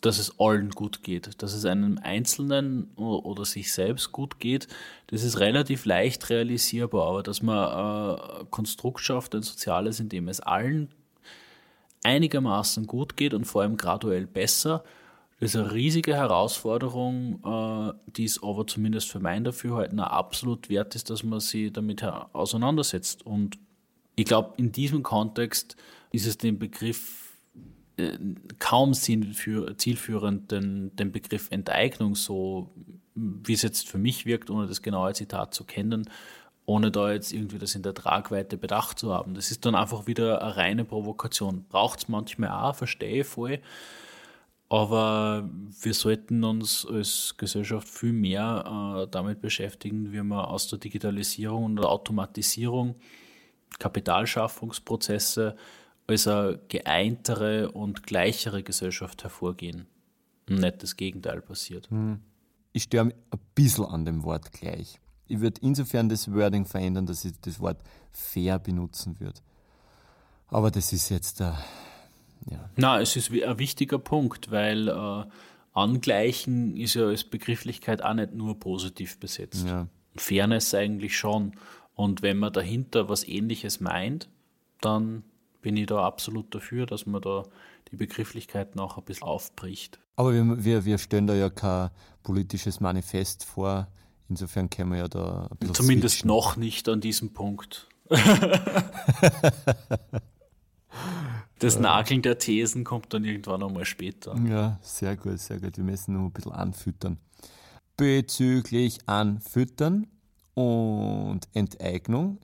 dass es allen gut geht, dass es einem Einzelnen oder sich selbst gut geht, das ist relativ leicht realisierbar, aber dass man ein Konstrukt schafft, ein soziales, in dem es allen einigermaßen gut geht und vor allem graduell besser, das ist eine riesige Herausforderung, äh, die es aber zumindest für mein Dafürhalten absolut wert ist, dass man sich damit auseinandersetzt. Und ich glaube, in diesem Kontext ist es den Begriff äh, kaum zielführend den, den Begriff Enteignung so, wie es jetzt für mich wirkt, ohne das genaue Zitat zu kennen, ohne da jetzt irgendwie das in der Tragweite bedacht zu haben. Das ist dann einfach wieder eine reine Provokation. Braucht es manchmal auch, verstehe ich voll. Aber wir sollten uns als Gesellschaft viel mehr äh, damit beschäftigen, wie wir aus der Digitalisierung und der Automatisierung Kapitalschaffungsprozesse als eine geeintere und gleichere Gesellschaft hervorgehen. Und nicht das Gegenteil passiert. Hm. Ich störe ein bisschen an dem Wort gleich. Ich würde insofern das Wording verändern, dass ich das Wort fair benutzen würde. Aber das ist jetzt der. Ja. Na, es ist ein wichtiger Punkt, weil äh, Angleichen ist ja als Begrifflichkeit auch nicht nur positiv besetzt. Ja. Fairness eigentlich schon. Und wenn man dahinter was Ähnliches meint, dann bin ich da absolut dafür, dass man da die Begrifflichkeiten auch ein bisschen aufbricht. Aber wir, wir, wir stellen da ja kein politisches Manifest vor. Insofern können wir ja da ein bisschen Zumindest switchen. noch nicht an diesem Punkt. das Nageln der Thesen kommt dann irgendwann einmal später. Ja, sehr gut, sehr gut. Wir müssen noch ein bisschen anfüttern. Bezüglich Anfüttern und Enteignung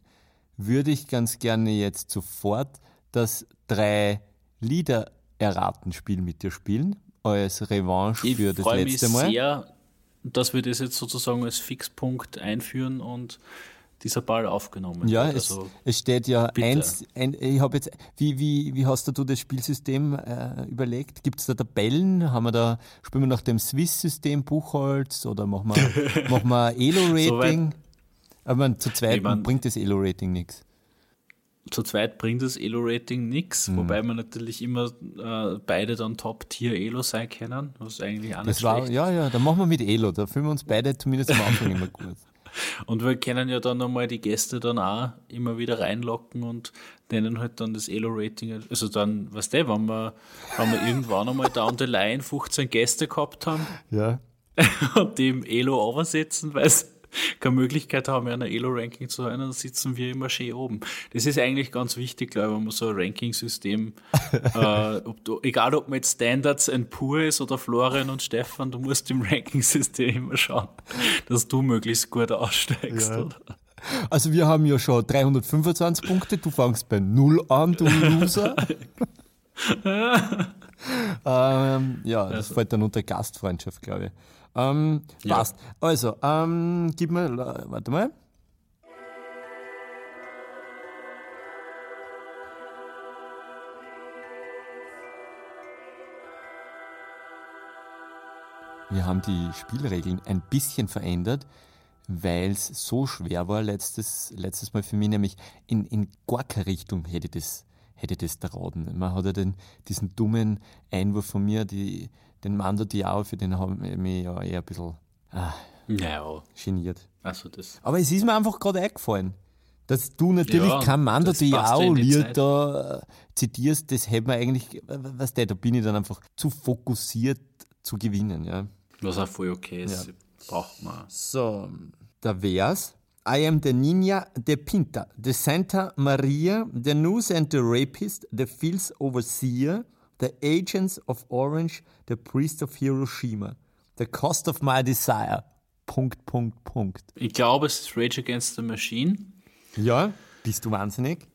würde ich ganz gerne jetzt sofort das drei Lieder erraten Spiel mit dir spielen, als Revanche ich für das letzte Mal. Ich freue mich sehr, dass wir das jetzt sozusagen als Fixpunkt einführen und dieser Ball aufgenommen ja, wird. Also, es, es steht ja eins, ein, ich habe jetzt, wie, wie, wie hast du das Spielsystem äh, überlegt? Gibt es da Tabellen? Haben wir da, spielen wir nach dem Swiss-System Buchholz oder machen wir, machen wir Elo-Rating? so Aber zu zweit ich mein, bringt das Elo-Rating nichts zu zweit bringt das Elo-Rating nichts, mhm. wobei man natürlich immer äh, beide dann Top-Tier-Elo sein können, was eigentlich auch nicht war, schlecht Ja, ja, dann machen wir mit Elo, da fühlen wir uns beide zumindest am Anfang immer gut. Und wir können ja dann nochmal die Gäste dann auch immer wieder reinlocken und denen halt dann das Elo-Rating, also dann, weißt du, wenn wir, wenn wir irgendwann einmal down the line 15 Gäste gehabt haben ja. und die im Elo übersetzen, weil es keine Möglichkeit haben, in einer Elo-Ranking zu sein, dann sitzen wir immer schön oben. Das ist eigentlich ganz wichtig, glaube ich, wenn man so ein Ranking-System, äh, egal ob man jetzt Standards and Pur ist oder Florian und Stefan, du musst im Ranking-System immer schauen, dass du möglichst gut aussteigst. Ja. Also wir haben ja schon 325 Punkte, du fangst bei 0 an, du Loser. ähm, ja, das also. fällt dann unter Gastfreundschaft, glaube ich. Ähm, ja. Passt. Also, ähm, gib mir, warte mal. Wir haben die Spielregeln ein bisschen verändert, weil es so schwer war letztes, letztes Mal für mich, nämlich in, in gar keine Richtung hätte das, hätte das trauen. Man hat ja den, diesen dummen Einwurf von mir, die, den Mando Diao, für den habe ich mich ja eher ein bisschen ah, ja. geniert. Also das. Aber es ist mir einfach gerade eingefallen. Dass du natürlich ja, kein Mando Diao-Lied da äh, zitierst, das hätte man eigentlich, was der, da bin ich dann einfach zu fokussiert zu gewinnen, ja. Was auch voll okay ist. Ja. Braucht man. So, da wär's. I am the Nina de Pinta, the Santa Maria, the News and the Rapist, the Fields Overseer, the Agents of Orange, the Priest of Hiroshima, the Cost of My Desire. Punkt, Punkt, Punkt. Ich glaube, es ist Rage Against the Machine. Ja, bist du wahnsinnig?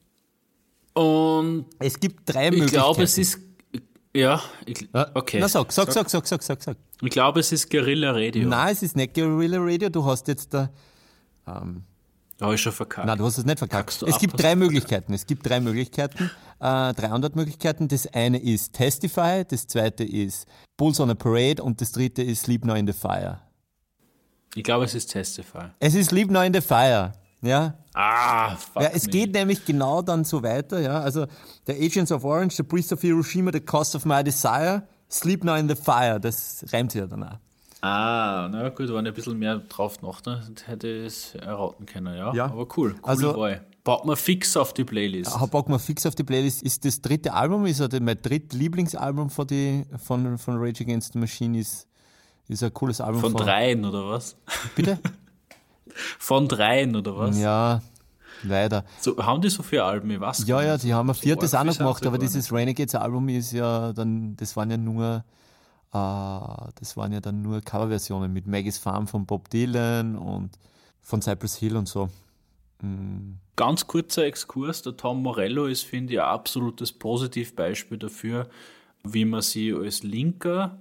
Und es gibt drei ich Möglichkeiten. Ich glaube, es ist. Ja, ich, okay. Na sag, sag, sag, sag, sag, sag, sag. Ich glaube, es ist Guerilla Radio. Nein, es ist nicht Guerilla Radio. Du hast jetzt da. Ähm, habe ich schon verkackt. Nein, du hast es nicht verkackt. Es gibt drei Möglichkeiten. Es gibt drei Möglichkeiten, äh, drei Antwortmöglichkeiten. Das eine ist Testify, das zweite ist Bulls on a Parade und das dritte ist Sleep Now in the Fire. Ich glaube, es ist Testify. Es ist Sleep Now in the Fire. Ja. Ah, fuck ja, es me. geht nämlich genau dann so weiter, ja. Also, The Agents of Orange, The Priest of Hiroshima, The Cost of My Desire, Sleep Now in the Fire. Das reimt sich ja dann auch. Ah, na gut, wenn ich ein bisschen mehr drauf noch, ne, hätte ich es erraten können, ja. ja. Aber cool, coole also, Wahl. Baut man fix auf die Playlist. Baut man fix auf die Playlist. Ist das dritte Album, ist halt mein drittlieblingsalbum von, die, von, von Rage Against the Machine, ist, ist ein cooles Album. Von, von dreien, oder was? Bitte? von dreien, oder was? Ja, leider. So, haben die so viele Alben? Ich weiß ja, ja, die haben ein viertes auch noch gemacht, aber dieses Renegades Album ist ja dann, das waren ja nur das waren ja dann nur Coverversionen mit Maggie's Farm von Bob Dylan und von Cypress Hill und so. Mm. Ganz kurzer Exkurs, der Tom Morello ist, finde ich, ein absolutes Positivbeispiel dafür, wie man sie als Linker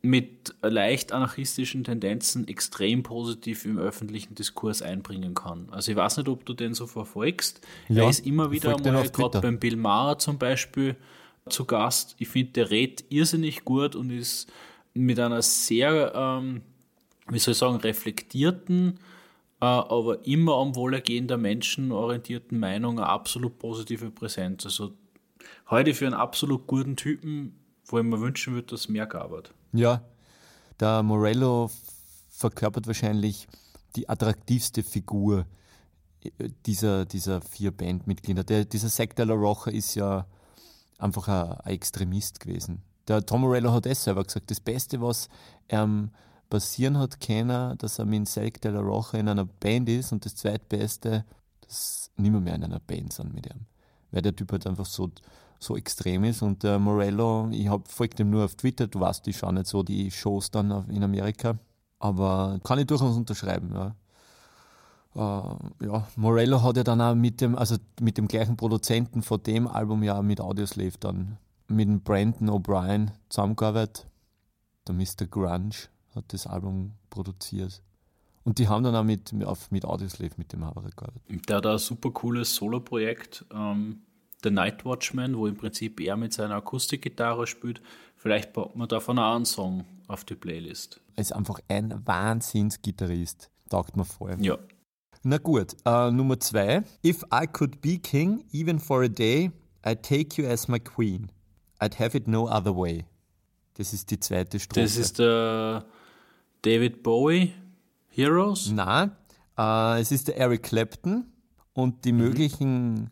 mit leicht anarchistischen Tendenzen extrem positiv im öffentlichen Diskurs einbringen kann. Also ich weiß nicht, ob du den so verfolgst. Ja, er ist immer wieder gerade beim Bill Maher zum Beispiel, zu Gast. Ich finde, der redet irrsinnig gut und ist mit einer sehr, ähm, wie soll ich sagen, reflektierten, äh, aber immer am Wohlergehen der Menschen orientierten Meinung eine absolut positive Präsenz. Also heute für einen absolut guten Typen, wo ich mir wünschen würde, dass mehr gab. Ja, der Morello verkörpert wahrscheinlich die attraktivste Figur äh, dieser, dieser vier Bandmitglieder. Der, dieser Zack de la Rocha ist ja einfach ein, ein Extremist gewesen. Der Tom Morello hat es selber gesagt, das Beste, was ähm, passieren hat können, dass er mit Selk de la Rocha in einer Band ist und das zweitbeste, dass niemand mehr in einer Band sind mit ihm. Weil der Typ halt einfach so, so extrem ist und der Morello, ich folge ihm nur auf Twitter, du weißt, ich schaue nicht so die Shows dann in Amerika, aber kann ich durchaus unterschreiben, ja. Uh, ja, Morello hat ja dann auch mit dem, also mit dem gleichen Produzenten von dem Album ja mit Audioslave dann mit dem Brandon O'Brien zusammengearbeitet. Der Mr. Grunge hat das Album produziert. Und die haben dann auch mit, auf, mit Audioslave mit dem Havre gearbeitet. Der hat ein super cooles Solo-Projekt, ähm, The Night Watchman, wo im Prinzip er mit seiner Akustikgitarre spielt. Vielleicht baut man davon auch einen Song auf die Playlist. Er ist einfach ein Wahnsinnsgitarrist. Taugt mir voll. Ja. Na gut, uh, Nummer zwei. If I could be king, even for a day, I'd take you as my queen. I'd have it no other way. Das ist die zweite Strophe. Das ist der David Bowie, Heroes? Nein, uh, es ist der Eric Clapton und die mhm. möglichen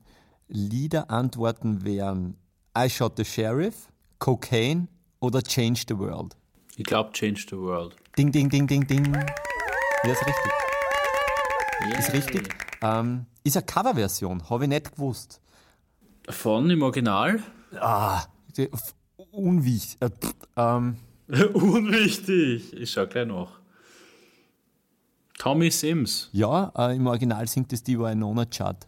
Liederantworten wären I Shot the Sheriff, Cocaine oder Change the World. Ich glaube Change the World. Ding, ding, ding, ding, ding. Ja, ist richtig. Yeah. Ist richtig. Ähm, ist eine Coverversion, habe ich nicht gewusst. Von im Original? Ah, unwichtig. Äh, ähm. unwichtig. Ich schau gleich noch. Tommy Sims. Ja, äh, im Original singt es die Winona Chad.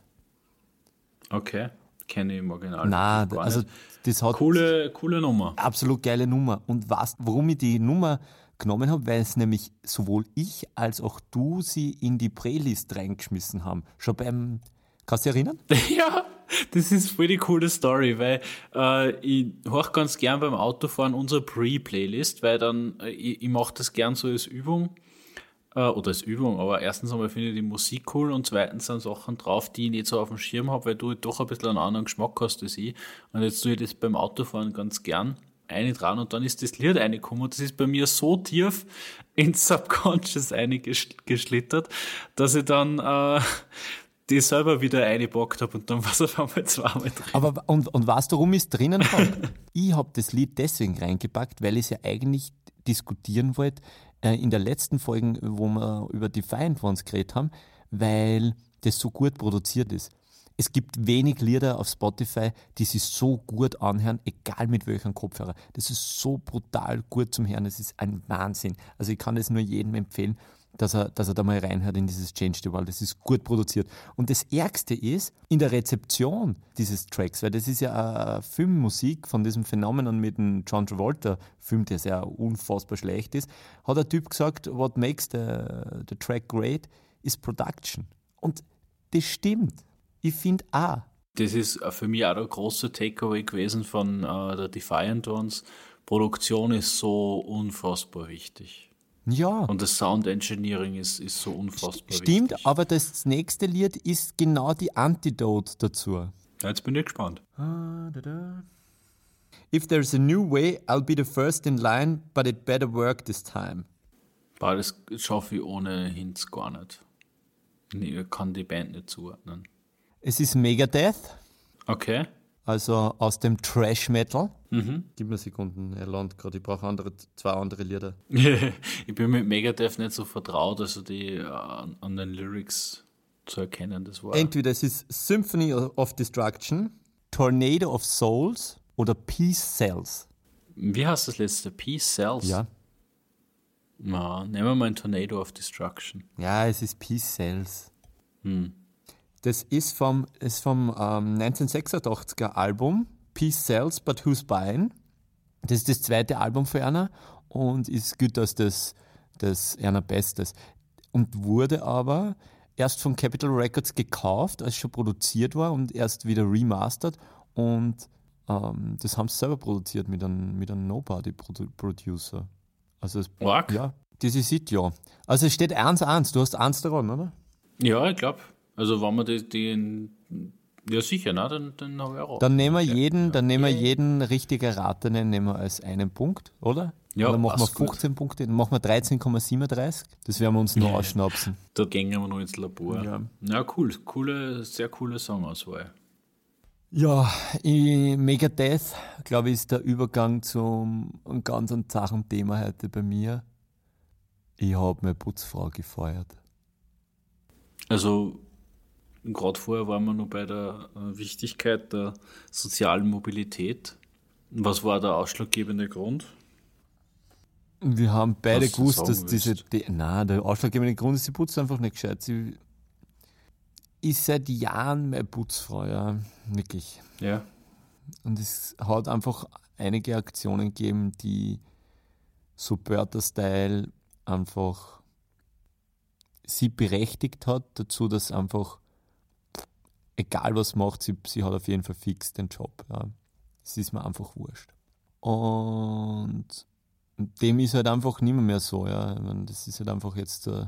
Okay, kenne ich im Original. Nein, also das hat. Coole, coole Nummer. Absolut geile Nummer. Und was, warum ich die Nummer genommen habe, weil es nämlich sowohl ich als auch du sie in die Playlist reingeschmissen haben. Schon beim, kannst du dich erinnern? Ja, das ist voll die coole Story, weil äh, ich höre ganz gern beim Autofahren unsere Pre-Playlist, weil dann, äh, ich, ich mache das gern so als Übung äh, oder als Übung, aber erstens einmal finde ich die Musik cool und zweitens sind Sachen drauf, die ich nicht so auf dem Schirm habe, weil du doch ein bisschen einen anderen Geschmack hast als ich. Und jetzt tue ich das beim Autofahren ganz gern eine dran und dann ist das Lied reingekommen und das ist bei mir so tief ins Subconscious eingeschlittert, dass ich dann äh, die selber wieder eingepackt habe und dann war es auf einmal zweimal drin. Aber und, und warum ich es drinnen ich habe das Lied deswegen reingepackt, weil es ja eigentlich diskutieren wollte äh, in der letzten Folge, wo wir über Defiant Ones geredet haben, weil das so gut produziert ist. Es gibt wenig Lieder auf Spotify, die sich so gut anhören, egal mit welchem Kopfhörer. Das ist so brutal gut zum Hören, das ist ein Wahnsinn. Also ich kann es nur jedem empfehlen, dass er, dass er da mal reinhört in dieses Change the World. Das ist gut produziert. Und das Ärgste ist in der Rezeption dieses Tracks, weil das ist ja eine Filmmusik von diesem Phänomenon mit dem John Travolta-Film, der sehr unfassbar schlecht ist, hat der Typ gesagt, what makes the, the track great is production. Und das stimmt. Ich finde auch. Das ist für mich auch der große Takeaway gewesen von äh, der Defiant Ones. Produktion ist so unfassbar wichtig. Ja. Und das Sound Engineering ist, ist so unfassbar Stimmt, wichtig. aber das nächste Lied ist genau die Antidote dazu. Ja, jetzt bin ich gespannt. If there's a new way, I'll be the first in line, but it better work this time. Boah, das schaffe ich ohne Hints gar nicht. Ich kann die Band nicht zuordnen. Es ist Megadeth, Okay. also aus dem Trash Metal. Mhm. Gib mir Sekunden, er landet gerade. Ich brauche andere, zwei andere Lieder. ich bin mit Megadeth nicht so vertraut, also die äh, an den Lyrics zu erkennen. Das war. Entweder es ist Symphony of Destruction, Tornado of Souls oder Peace Cells. Wie heißt das letzte? Peace Cells? Ja. Na, nehmen wir mal ein Tornado of Destruction. Ja, es ist Peace Cells. Hm. Das ist vom, ist vom ähm, 1986er Album Peace Cells, But Who's Buying? Das ist das zweite Album für Erna und ist gut als das, das Erna Bestes. Und wurde aber erst von Capitol Records gekauft, als schon produziert war und erst wieder remastered. Und ähm, das haben sie selber produziert mit einem, mit einem Nobody-Producer. Also es, ja, das ist it, ja. Also es steht 1-1, du hast 1 daran, oder? Ja, ich glaube. Also, wenn man die, die ja sicher, ne? dann, dann haben wir auch. Dann nehmen wir Ja. jeden, dann nehmen wir jeden richtig erratenen nehmen wir als einen Punkt, oder? Ja, Oder machen wir passt gut. 15 Punkte, dann machen wir 13,37. Das werden wir uns noch ausschnapsen. Da gehen wir noch ins Labor. Ja. Ja, cool. Coole, sehr coole Songauswahl. Ja, ich, Megadeth, glaube ich, ist der Übergang zum einem ganz zachen Thema heute bei mir. Ich habe meine Putzfrau gefeuert. Also, gerade vorher waren wir noch bei der äh, Wichtigkeit der sozialen Mobilität. Was war der ausschlaggebende Grund? Wir haben beide Was gewusst, dass diese. Die, nein, der ausschlaggebende Grund ist, sie putzt einfach nicht gescheit. Sie ist seit Jahren meine Putzfrau, ja, wirklich. Ja. Und es hat einfach einige Aktionen gegeben, die so Börter-Style einfach sie berechtigt hat dazu, dass einfach, egal was macht, sie, sie hat auf jeden Fall fix den Job. Ja. Es ist mir einfach wurscht. Und dem ist halt einfach nicht mehr, so. Ja. Meine, das ist halt einfach jetzt, äh,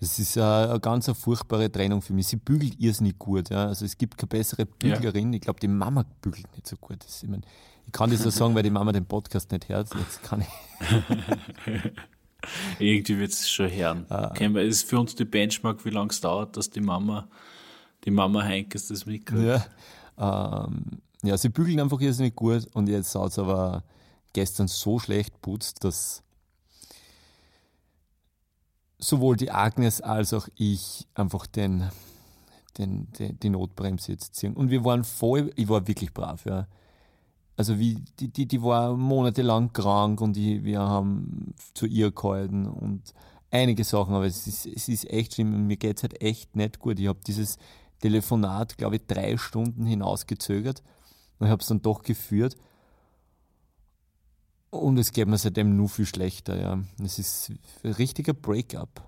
das ist eine, ganz eine furchtbare Trennung für mich. Sie bügelt irrsinnig gut. Ja. Also es gibt keine bessere Büglerin. Ich glaube, die Mama bügelt nicht so gut. Das, ich, mein, ich kann das so sagen, weil die Mama den Podcast nicht hört. Jetzt kann ich. Irgendwie wird es schon hören. Kennen wir, ist für uns die Benchmark, wie lange es dauert, dass die Mama, die Mama Heinkes das mitkriegt. Ja, ähm, ja, sie bügeln einfach irrsinnig gut und jetzt hat es aber gestern so schlecht putzt, dass sowohl die Agnes als auch ich einfach den, den, den, die Notbremse jetzt ziehen. Und wir waren voll, ich war wirklich brav, ja. Also wie, die, die, die war monatelang krank und die, wir haben zu ihr gehalten und einige Sachen, aber es ist, es ist echt schlimm und mir geht es halt echt nicht gut. Ich habe dieses Telefonat, glaube ich, drei Stunden hinausgezögert und habe es dann doch geführt. Und es geht mir seitdem nur viel schlechter, ja. Es ist ein richtiger Breakup.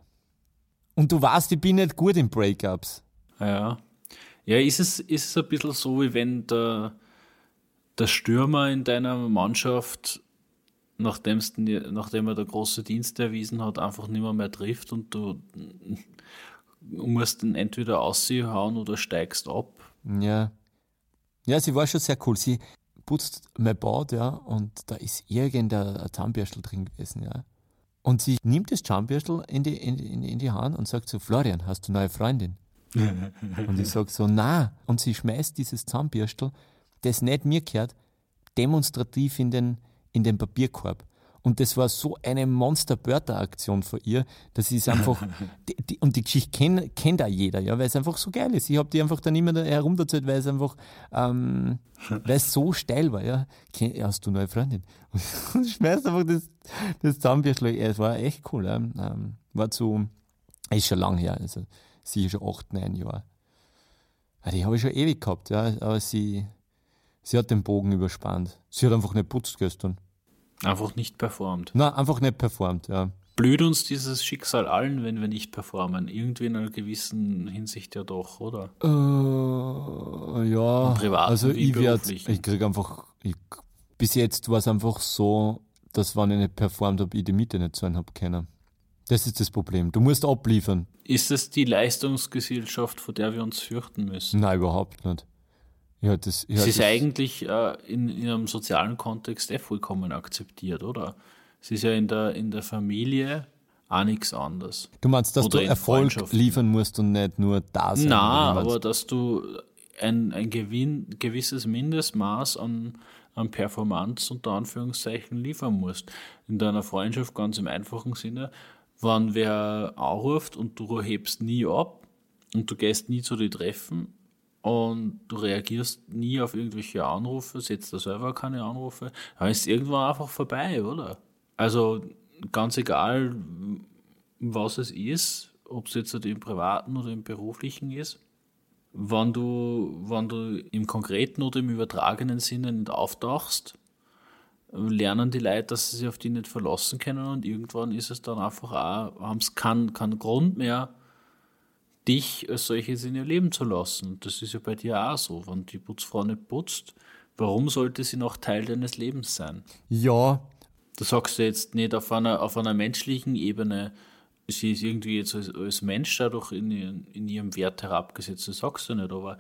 Und du weißt, ich bin nicht gut in Breakups. Ja. Ja, ist es, ist es ein bisschen so, wie wenn der, der Stürmer in deiner Mannschaft, nachdem's, nachdem er der große Dienst erwiesen hat, einfach nicht mehr, mehr trifft und du musst ihn entweder hauen oder steigst ab. Ja. Ja, sie war schon sehr cool. Sie putzt mein Bad, ja, und da ist irgendein Zahnbürstel drin gewesen, ja. Und sie nimmt das Zahnbürstel in die, in, in, in die Hand und sagt so, Florian, hast du eine neue Freundin? und ich sag so, na. Und sie schmeißt dieses Zahnbürstel, das nicht mir gehört, demonstrativ in den, in den Papierkorb. Und das war so eine Monster-Börter-Aktion von ihr, dass sie es einfach, die, die, und die Geschichte kennt, kennt auch jeder, ja, weil es einfach so geil ist. Ich habe die einfach dann immer herumgezogen, weil es einfach, ähm, weil es so steil war, ja. Hast du neue Freundin? Und schmeißt einfach das, das Zahnbürschel. Es war echt cool, ja. Ähm, war zu, ist schon lang her, also sie ist schon acht, neun Jahre. Ah, die habe ich schon ewig gehabt, ja, aber sie, sie hat den Bogen überspannt. Sie hat einfach nicht putzt gestern. Einfach nicht performt. Nein, einfach nicht performt, ja. Blüht uns dieses Schicksal allen, wenn wir nicht performen? Irgendwie in einer gewissen Hinsicht ja doch, oder? Äh, ja. Privat also ich werde, ich kriege einfach, ich, bis jetzt war es einfach so, dass wenn ich nicht performt habe, ich die Miete nicht zahlen habe können. Das ist das Problem. Du musst abliefern. Ist es die Leistungsgesellschaft, vor der wir uns fürchten müssen? Nein, überhaupt nicht. Ja, das, ja, es ist eigentlich äh, in, in, einem sozialen Kontext eh vollkommen akzeptiert, oder? Es ist ja in der, in der Familie auch nichts anderes. Du meinst, dass oder du Erfolg liefern musst und nicht nur da sein? Nein, aber dass du ein, ein Gewinn, gewisses Mindestmaß an, an Performance unter Anführungszeichen liefern musst. In deiner Freundschaft ganz im einfachen Sinne wenn wer anruft und du hebst nie ab und du gehst nie zu den Treffen und du reagierst nie auf irgendwelche Anrufe, setzt der Server keine Anrufe, dann ist irgendwann einfach vorbei, oder? Also ganz egal, was es ist, ob es jetzt im privaten oder im beruflichen ist, wenn du, wenn du im konkreten oder im übertragenen Sinne nicht auftauchst, lernen die Leute, dass sie sich auf die nicht verlassen können und irgendwann ist es dann einfach auch, haben es keinen kein Grund mehr, dich als solches in ihr Leben zu lassen. Das ist ja bei dir auch so. Wenn die Putzfrau nicht putzt, warum sollte sie noch Teil deines Lebens sein? Ja. Du sagst du jetzt nicht auf einer, auf einer menschlichen Ebene, sie ist irgendwie jetzt als, als Mensch dadurch in, in ihrem Wert herabgesetzt, das sagst du nicht, aber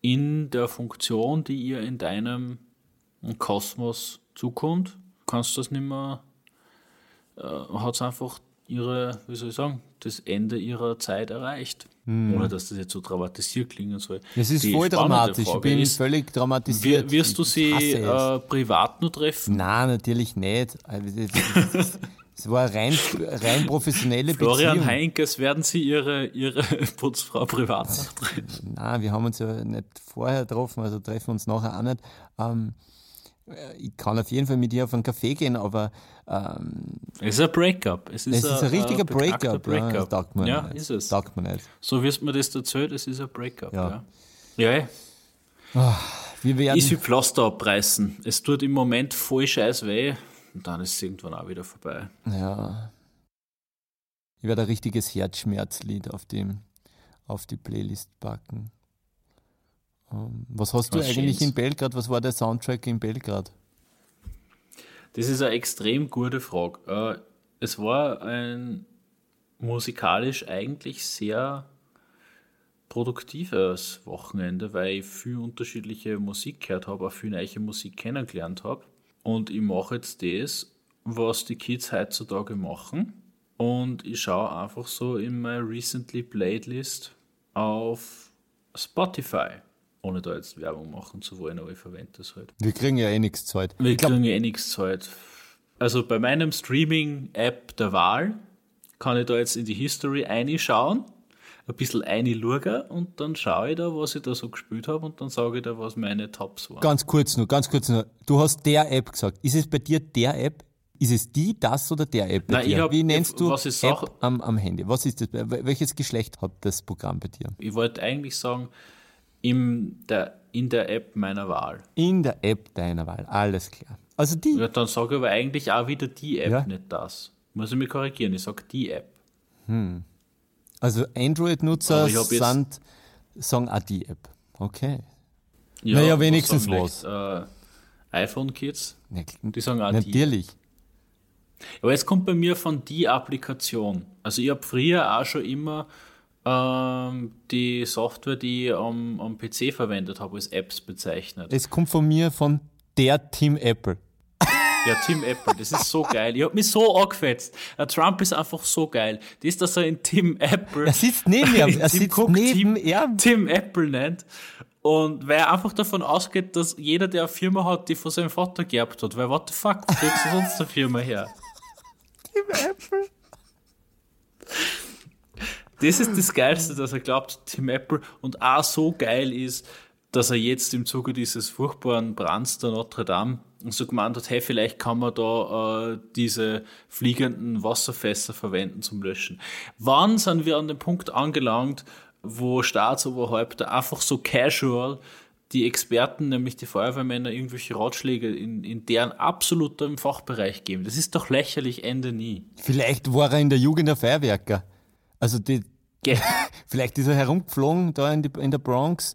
in der Funktion, die ihr in deinem Kosmos zukommt, kannst du das nicht mehr, äh, hat es einfach ihre, wie soll ich sagen, das Ende ihrer Zeit erreicht. Hm. Ohne dass das jetzt so dramatisiert klingen soll. Es ist voll dramatisch, Frage ich bin ist, völlig dramatisiert. Wirst du sie äh, privat nur treffen? Nein, natürlich nicht. Es war rein, rein professionelle Florian Beziehung. Heinkes, werden Sie Ihre, Ihre Putzfrau privat treffen? Nein, wir haben uns ja nicht vorher getroffen, also treffen uns nachher auch nicht. Ähm, äh, ich kann auf jeden Fall mit dir auf einen Kaffee gehen, aber ähm, es ist ein Breakup. Es ist, es ist ein, ein richtiger Breakup. Breakup. Ja, das man ja nicht. ist es. Taugt man nicht. So wirst mir das erzählt, es ist ein Breakup. Ja. Ja. ja. Oh, wir werden ich will Pflaster abreißen. Es tut im Moment voll scheiß weh und dann ist es irgendwann auch wieder vorbei. Ja. Ich werde ein richtiges Herzschmerzlied auf, dem, auf die Playlist packen. Ähm, was hast du Was eigentlich Schönes. in Belgrad? Was war der Soundtrack in Belgrad? Das ist eine extrem gute Frage. Äh, es war ein musikalisch eigentlich sehr produktives Wochenende, weil ich viel unterschiedliche Musik gehört habe, auch viel neue Musik kennengelernt habe. Und ich mache jetzt das, was die Kids heutzutage machen. Und ich schaue einfach so in meine Recently Playlist auf Spotify ohne da jetzt Werbung machen zu wollen, aber ich verwende das halt. Wir kriegen ja eh nichts Zeit. Wir glaub, kriegen ja eh nichts Zeit. Also bei meinem Streaming-App der Wahl kann ich da jetzt in die History reinschauen, ein bisschen reinschauen und dann schaue ich da, was ich da so gespielt habe und dann sage ich da, was meine Tops waren. Ganz kurz nur, ganz kurz nur. Du hast der App gesagt. Ist es bei dir der App? Ist es die, das oder der App bei Nein, dir? Hab, Wie nennst du was ich App am, am Handy? Was ist das? Welches Geschlecht hat das Programm bei dir? Ich wollte eigentlich sagen, in der, in der App meiner Wahl. In der App deiner Wahl, alles klar. Also die. Ja, dann sage ich aber eigentlich auch wieder die App, ja? nicht das. Muss ich mich korrigieren, ich sage die App. Hm. Also Android-Nutzer sind, sagen auch die App. Okay. Ja, naja, wenigstens was. Äh, iPhone-Kids, die sagen auch Natürlich. Die. Aber jetzt kommt bei mir von die Applikation. Also ich habe früher auch schon immer ähm, die Software, die ich am, am PC verwendet habe, als Apps bezeichnet. Es kommt von mir von der Team Apple. Ja, Team Apple, das ist so geil. Ich hab mich so angefetzt. Der Trump ist einfach so geil. Das, dass er in Team Apple. Er sitzt neben ihm. Er sitzt Cook neben ihm. Team Apple nennt. Und weil er einfach davon ausgeht, dass jeder, der eine Firma hat, die von seinem Vater geerbt hat. Weil, what the fuck, wo kriegst du sonst eine Firma her? Tim Apple. Das ist das Geilste, dass er glaubt, Tim Apple und auch so geil ist, dass er jetzt im Zuge dieses furchtbaren Brands der Notre Dame so gemeint hat, hey, vielleicht kann man da äh, diese fliegenden Wasserfässer verwenden zum Löschen. Wann sind wir an dem Punkt angelangt, wo Staatsoberhäupter einfach so casual die Experten, nämlich die Feuerwehrmänner, irgendwelche Ratschläge in, in deren absolutem Fachbereich geben. Das ist doch lächerlich, Ende nie. Vielleicht war er in der Jugend der Feuerwerker. Also die, vielleicht ist er herumgeflogen da in, die, in der Bronx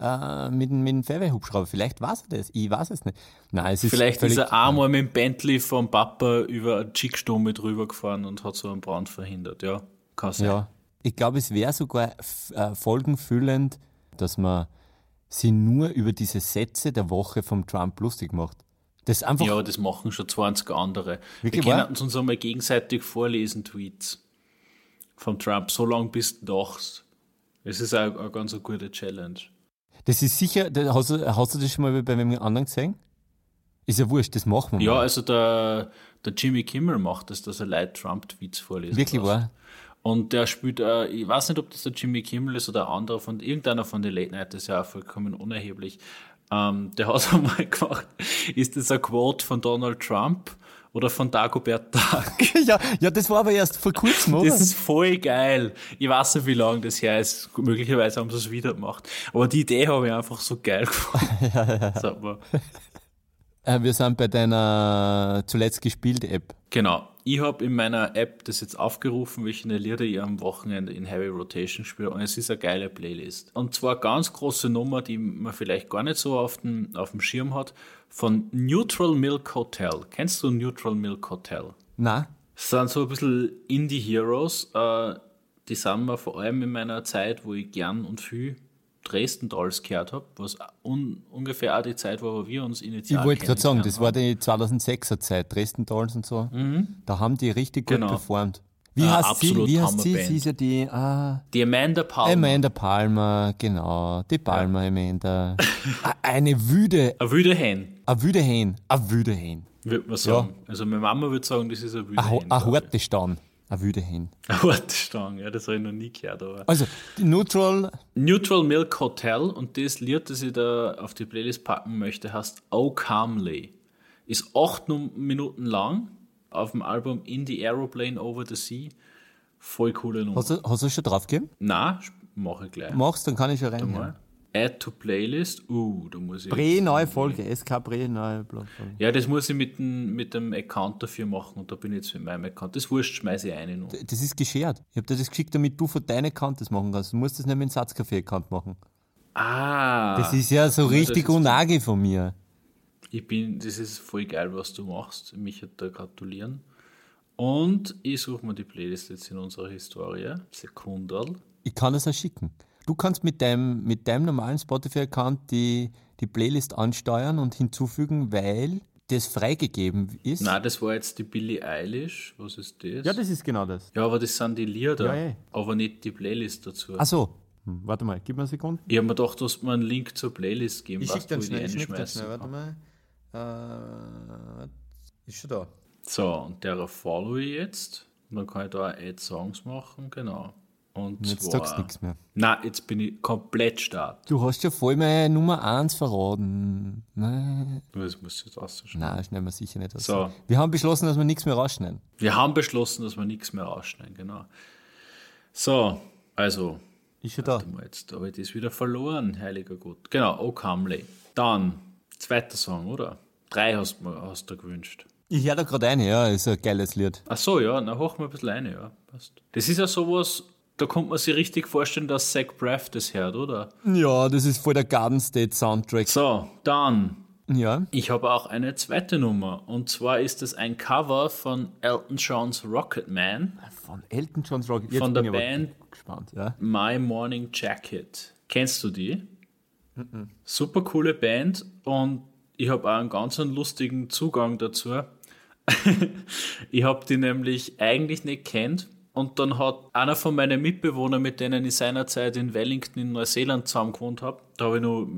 äh, mit, mit dem Feuerwehrhubschrauber. Vielleicht war er das. Ich weiß es nicht. Nein, es ist Vielleicht ist er einmal mit dem Bentley vom Papa über eine Chickstumme drüber gefahren und hat so einen Brand verhindert. Ja, kann sein. Ja. Ich glaube, es wäre sogar äh, folgenfüllend, dass man sie nur über diese Sätze der Woche vom Trump lustig macht. Das einfach ja, das machen schon 20 andere. Wirklich Wir können uns einmal gegenseitig vorlesen, Tweets vom Trump, so lange bis du dachst. Es ist auch eine ganz gute Challenge. Das ist sicher, hast du, hast du das schon mal bei einem anderen gesehen? Ist ja wurscht, das machen wir. Ja, mal. also der, der Jimmy Kimmel macht das, dass er Leute Trump-Tweets vorlesen Wirklich wahr? Und der spielt, äh, ich weiß nicht, ob das der Jimmy Kimmel ist oder ein anderer von irgendeiner von den Late Night, das ist ja auch vollkommen unerheblich. Ähm, der hat einmal gemacht, ist das ein Quote von Donald Trump oder von Dagobert Tag? ja, ja, das war aber erst vor kurzem, oder? Das ist voll geil. Ich weiß nicht, wie lange das her ist. Möglicherweise haben sie es wieder gemacht. Aber die Idee habe ich einfach so geil gefunden. ja, ja. Sag mal. Äh, wir sind bei deiner zuletzt gespielt App. Genau. Ich habe in meiner App das jetzt aufgerufen, welche Lieder ich am Wochenende in Heavy Rotation spiele und es ist eine geile Playlist. Und zwar eine ganz große Nummer, die man vielleicht gar nicht so auf dem, auf dem Schirm hat, von Neutral Milk Hotel. Kennst du Neutral Milk Hotel? Na. Das sind so ein bisschen Indie-Heroes. Äh, die sind mir vor allem in meiner Zeit, wo ich gern und viel Dresden Dolls gehört habe, was un, ungefähr auch die Zeit war, wo wir uns initial Ich wollte gerade sagen, das haben. war die 2006er Zeit, Dresden Dolls und so. Mhm. Da haben die richtig gut genau. performt. Wie ah, heißt sie? Wie heißt sie? Sie ist ja die, ah, die Amanda Palmer. Amanda Palmer, genau. Die Palmer ja. Amanda. Eine wüde. Eine wüde Hen. Eine wüde Hen. Eine wüde Hen. Würde man sagen. Ja. Also meine Mama würde sagen, das ist eine wüde Hen. Eine harte Stamm. Eine wüde Hen. Eine ja, das habe ich noch nie gehört. Aber. Also, die Neutral. Neutral Milk Hotel und das Lied, das ich da auf die Playlist packen möchte, heißt Oh Calmly. Ist acht Minuten lang auf dem Album In the Aeroplane Over the Sea. Voll coole Nummer. Hast du, hast du schon draufgegeben? Nein, mache ich gleich. Machst, dann kann ich ja rein. Add to Playlist. Uh, da muss ich. Prä-neue Folge, SK Prä-neue Folge. Ja, das muss ich mit dem, mit dem Account dafür machen und da bin ich jetzt mit meinem Account. Das Wurscht schmeiße ich eine noch. Das ist geschert. Ich habe dir das geschickt, damit du von deinem Account das machen kannst. Du musst das nicht mit dem Satzcafé-Account machen. Ah. Das ist ja so richtig unagi von mir. Ich bin, das ist voll geil, was du machst. Mich hat da gratulieren. Und ich suche mir die Playlist jetzt in unserer Historie. Sekundal. Ich kann das auch schicken. Du kannst mit deinem, mit deinem normalen Spotify-Account die, die Playlist ansteuern und hinzufügen, weil das freigegeben ist. Nein, das war jetzt die Billie Eilish. Was ist das? Ja, das ist genau das. Ja, aber das sind die Lieder, ja, aber nicht die Playlist dazu. Ach so. Hm, warte mal, gib mir eine Sekunde. Ich habe mir gedacht, du hast mir einen Link zur Playlist geben. Ich schicke den schnell, ich schicke schnell. Warte mal. Äh, ist schon da. So, und der follow ich jetzt. Und dann kann ich da Add Songs machen, genau. Und, jetzt zwar, sagst du nichts mehr. Nein, jetzt bin ich komplett stark. Du hast ja voll meine Nummer 1 verraten. Nein. Das musst du jetzt rausschneiden. Nein, schneiden wir sicher nicht aus. So. Wir haben beschlossen, dass wir nichts mehr rausschneiden. Wir haben beschlossen, dass wir nichts mehr rausschneiden, genau. So, also. Ist schon da. Mal, jetzt habe ich das wieder verloren, heiliger Gott. Genau, Oh Comely. Dann, zweiter Song, oder? Drei hast, hast du gewünscht. Ich höre da gerade eine, ja, ist ein geiles Lied. Ach so, ja, dann hoch mal ein bisschen eine, ja. Passt. Das ist ja sowas, da kommt man sich richtig vorstellen, dass Zach Braff das hört, oder? Ja, das ist voll der Garden State Soundtrack. So, dann. Ja. Ich habe auch eine zweite Nummer. Und zwar ist es ein Cover von Elton John's Rocket Man. Von Elton John's Rocket Jetzt Von der Band gespannt, ja. My Morning Jacket. Kennst du die? Mhm. Super coole Band und ich habe auch einen ganz lustigen Zugang dazu. ich habe die nämlich eigentlich nicht kennt und dann hat einer von meinen Mitbewohnern, mit denen ich seinerzeit in Wellington in Neuseeland zusammen gewohnt habe, da habe ich noch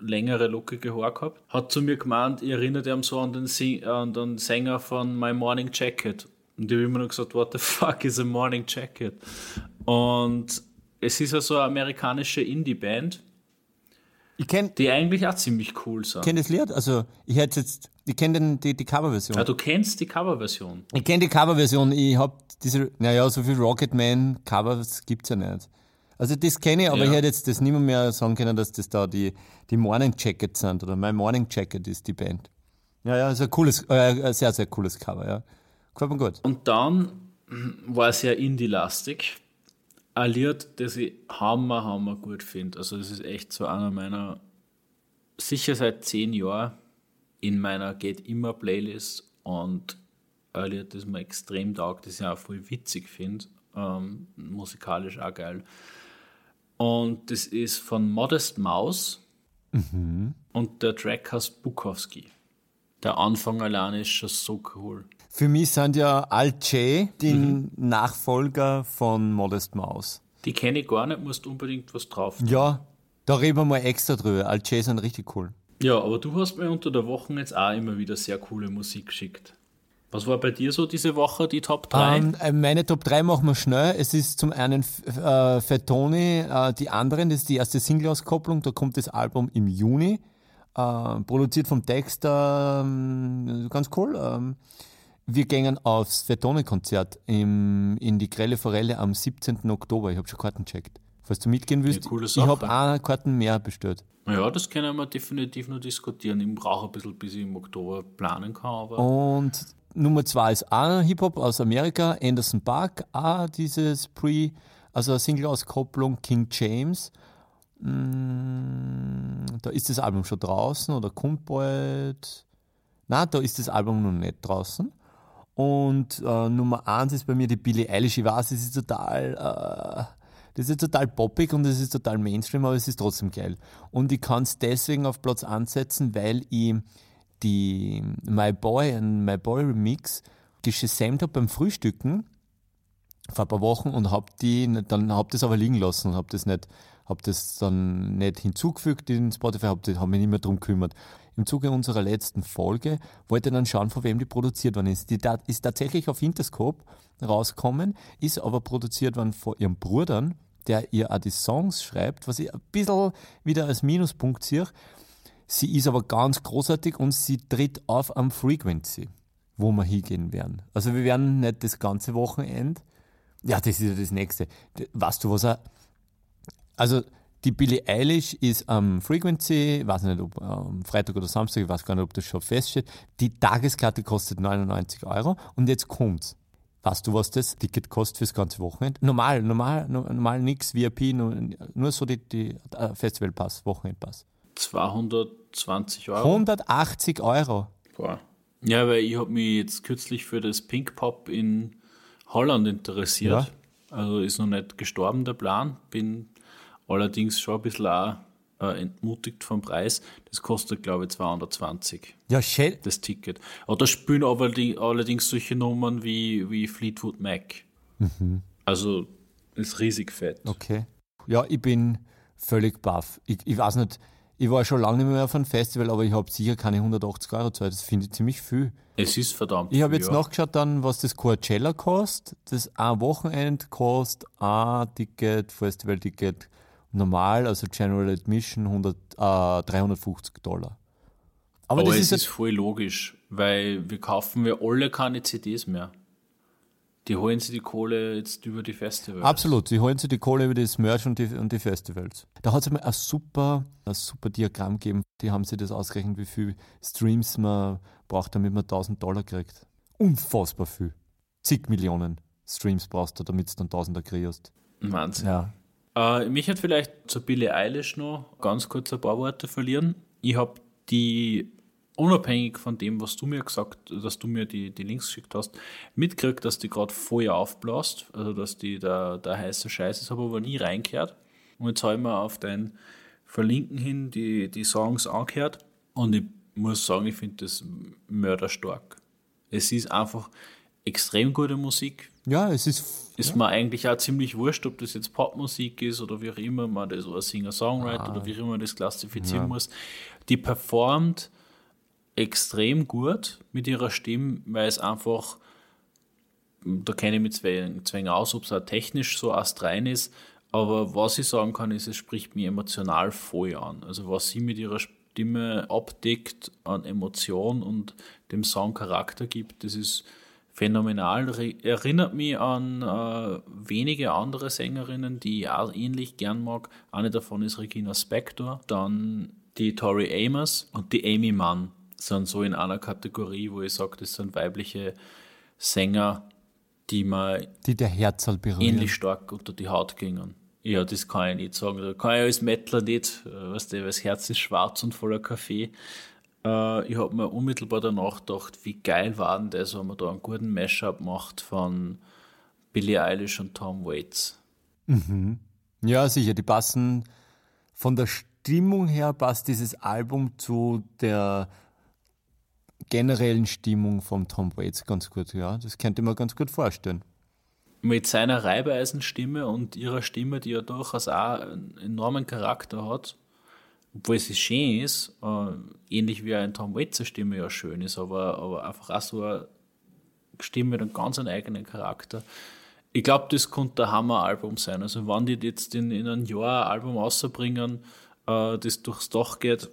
längere, lockige Haare gehabt, hat zu mir gemeint, ich erinnere ihn so an den, Sing an den Sänger von My Morning Jacket. Und ich habe immer noch gesagt, what the fuck is a morning jacket? Und es ist ja so eine amerikanische Indie-Band, Ich kenne die eigentlich auch ziemlich cool sind. kenn das Lied, also ich hätte jetzt, ich kenne die, die Coverversion. Ja, du kennst die Coverversion. Ich kenne die Coverversion, ich hab diese, naja, so viel Rocketman Covers gibt's ja nicht. Also das kenne ich, aber Ja. ich hätte jetzt das nicht mehr, sagen können, dass das da die, die Morning Jackets sind oder My Morning Jacket ist die Band. Ja, ja, ist ein cooles, äh, ein sehr, sehr cooles Cover, ja. Gefällt mir gut. Und dann war es sehr indie-lastig. Ein Lied, das ich hammer, hammer gut finde. Also das ist echt so einer meiner, sicher seit zehn Jahren in meiner Geht immer Playlist und ein Lied, das mir extrem taugt, das ich auch voll witzig finde. Ähm, musikalisch auch geil. Und das ist von Modest Mouse und der Track heißt Bukowski. Der Anfang allein ist schon so cool. Für mich sind ja Alt-J die Nachfolger von Modest Mouse. Die kenne ich gar nicht, musst unbedingt was drauf. tun. Ja, da reden wir mal extra drüber. Alt-J sind richtig cool. Ja, aber du hast mir unter der Woche jetzt auch immer wieder sehr coole Musik geschickt. Was war bei dir so diese Woche, die Top 3? Ähm, äh, meine Top 3 machen wir schnell. Es ist zum einen äh, Fettoni, äh, die anderen, das ist die erste Single-Auskopplung, da kommt das Album im Juni. Äh, produziert vom Dexter, ähm, ganz cool. Ähm, wir gehen aufs Fettoni-Konzert im- in die Grelle Forelle am 17. Oktober. Ich habe schon Karten checkt. Falls du mitgehen willst, Ja, ich habe eine Karten mehr bestellt. ja, das können wir definitiv noch diskutieren. Ich brauche ein bisschen, bis ich im Oktober planen kann. Aber Und Nummer zwei ist auch Hip-Hop aus Amerika, Anderson Park, auch dieses Pre, also eine Single-Auskopplung King James. Mm, Da ist das Album schon draußen oder kommt bald. Na, da ist das Album noch nicht draußen. Und äh, Nummer eins ist bei mir die Billie Eilish. Ich weiß, das ist total, äh, das ist total poppig und das ist total Mainstream, aber es ist trotzdem geil. Und ich kann es deswegen auf Platz ansetzen, weil ich die My Boy und My Boy Remix gesamt habe beim Frühstücken vor ein paar Wochen und habe die dann hab das aber liegen lassen und habe das nicht habe das dann nicht hinzugefügt in Spotify, habe hab mich nicht mehr drum gekümmert. Im Zuge unserer letzten Folge wollte dann schauen, von wem die produziert worden ist. Die ist tatsächlich auf Interscope rausgekommen, ist aber produziert worden von ihrem Bruder, der ihr auch die Songs schreibt, was ich ein bisschen wieder als Minuspunkt sehe. Sie ist aber ganz großartig und sie tritt auf am Frequency, wo wir hingehen werden. Also wir werden nicht das ganze Wochenende. Ja, das ist ja das nächste. Weißt du, was er. Also die Billie Eilish ist am Frequency, ich weiß nicht, ob am Freitag oder Samstag, ich weiß gar nicht, ob das schon feststeht. Die Tageskarte kostet 99 Euro und jetzt kommt's. Weißt du, was das Ticket kostet fürs ganze Wochenende? Normal, normal, no- normal nix, VIP, nur, nur so die, die äh, Festivalpass, Wochenendpass. 220 Euro. 180 Euro. Boah. Ja, weil ich habe mich jetzt kürzlich für das Pink Pop in Holland interessiert. Also ist noch nicht gestorben der Plan. Bin allerdings schon ein bisschen auch, äh, entmutigt vom Preis. Das kostet, glaube ich, 220, Ja, shit. das Ticket. Aber da spielen aber die, allerdings solche Nummern wie, wie Fleetwood Mac. Also ist riesig fett. Okay. Ja, ich bin völlig baff. Ich, ich weiß nicht, ich war schon lange nicht mehr auf einem Festival, aber ich habe sicher keine 180 Euro gezahlt. Das finde ich ziemlich viel. Es ist verdammt Ich habe jetzt ja. nachgeschaut dann, was das Coachella kostet. Das ein Wochenende kostet ein Ticket, Festival-Ticket normal, also General Admission 100, äh, 350 Dollar. Aber, Aber, das es ist, ist, voll logisch, weil wir kaufen wir alle keine CDs mehr. Die holen sich die Kohle jetzt über die Festivals. Absolut, sie holen sich die Kohle über das Merch und die, und die Festivals. Da hat es einmal ein super, ein super Diagramm gegeben. Die haben sich das ausgerechnet, wie viel Streams man braucht, damit man 1000 Dollar kriegt. Unfassbar viel. Zig Millionen Streams brauchst du, damit du dann 1000er kriegst. Wahnsinn. Ja. Äh, mich hat vielleicht zur Billie Eilish noch ganz kurz ein paar Worte verlieren. Ich habe die, unabhängig von dem, was du mir gesagt dass du mir die, die Links geschickt hast, mitgekriegt, dass die gerade Feuer aufblasst, also dass die da der heiße Scheiß ist, habe aber nie reingehört. Und jetzt habe ich mir auf dein Verlinken hin die, die Songs angehört und ich muss sagen, ich finde das mörderstark. Es ist einfach extrem gute Musik, Ja, es ist. ist mir eigentlich auch ziemlich wurscht, ob das jetzt Popmusik ist oder wie auch immer man das oder Singer-Songwriter oder wie auch immer man das klassifizieren muss. Die performt extrem gut mit ihrer Stimme, weil es einfach da kenne ich mich zwingen aus, ob es auch technisch so astrein ist. Aber was ich sagen kann, ist, es spricht mich emotional voll an. Also was sie mit ihrer Stimme abdeckt an Emotion und dem Song Charakter gibt, das ist phänomenal. Erinnert mich an äh, wenige andere Sängerinnen, die ich auch ähnlich gern mag. Eine davon ist Regina Spector, dann die Tori Amos und die Amy Mann sind so in einer Kategorie, wo ich sage, das sind weibliche Sänger, die mir die der Herzl berühren. ähnlich stark unter die Haut gingen. Ja, das kann ich nicht sagen. Da kann ich als Mettler nicht, äh, weißt du, weil das Herz ist schwarz und voller Kaffee. Äh, ich habe mir unmittelbar danach gedacht, wie geil war denn das, wenn man da einen guten Mashup macht von Billie Eilish und Tom Waits. Mhm. Ja, sicher, die passen von der Stimmung her passt dieses Album zu der generellen Stimmung von Tom Waits ganz gut, ja. Das könnte man ganz gut vorstellen. Mit seiner Reibeisenstimme und ihrer Stimme, die ja durchaus auch einen enormen Charakter hat, obwohl sie schön ist, äh, ähnlich wie ein Tom Waits Stimme ja schön ist, aber, aber einfach auch so eine Stimme mit einem ganz eigenen Charakter. Ich glaube, das könnte ein Hammer-Album sein. Also, wenn die jetzt in, in einem Jahr ein Album rausbringen, äh, das durchs Dach geht,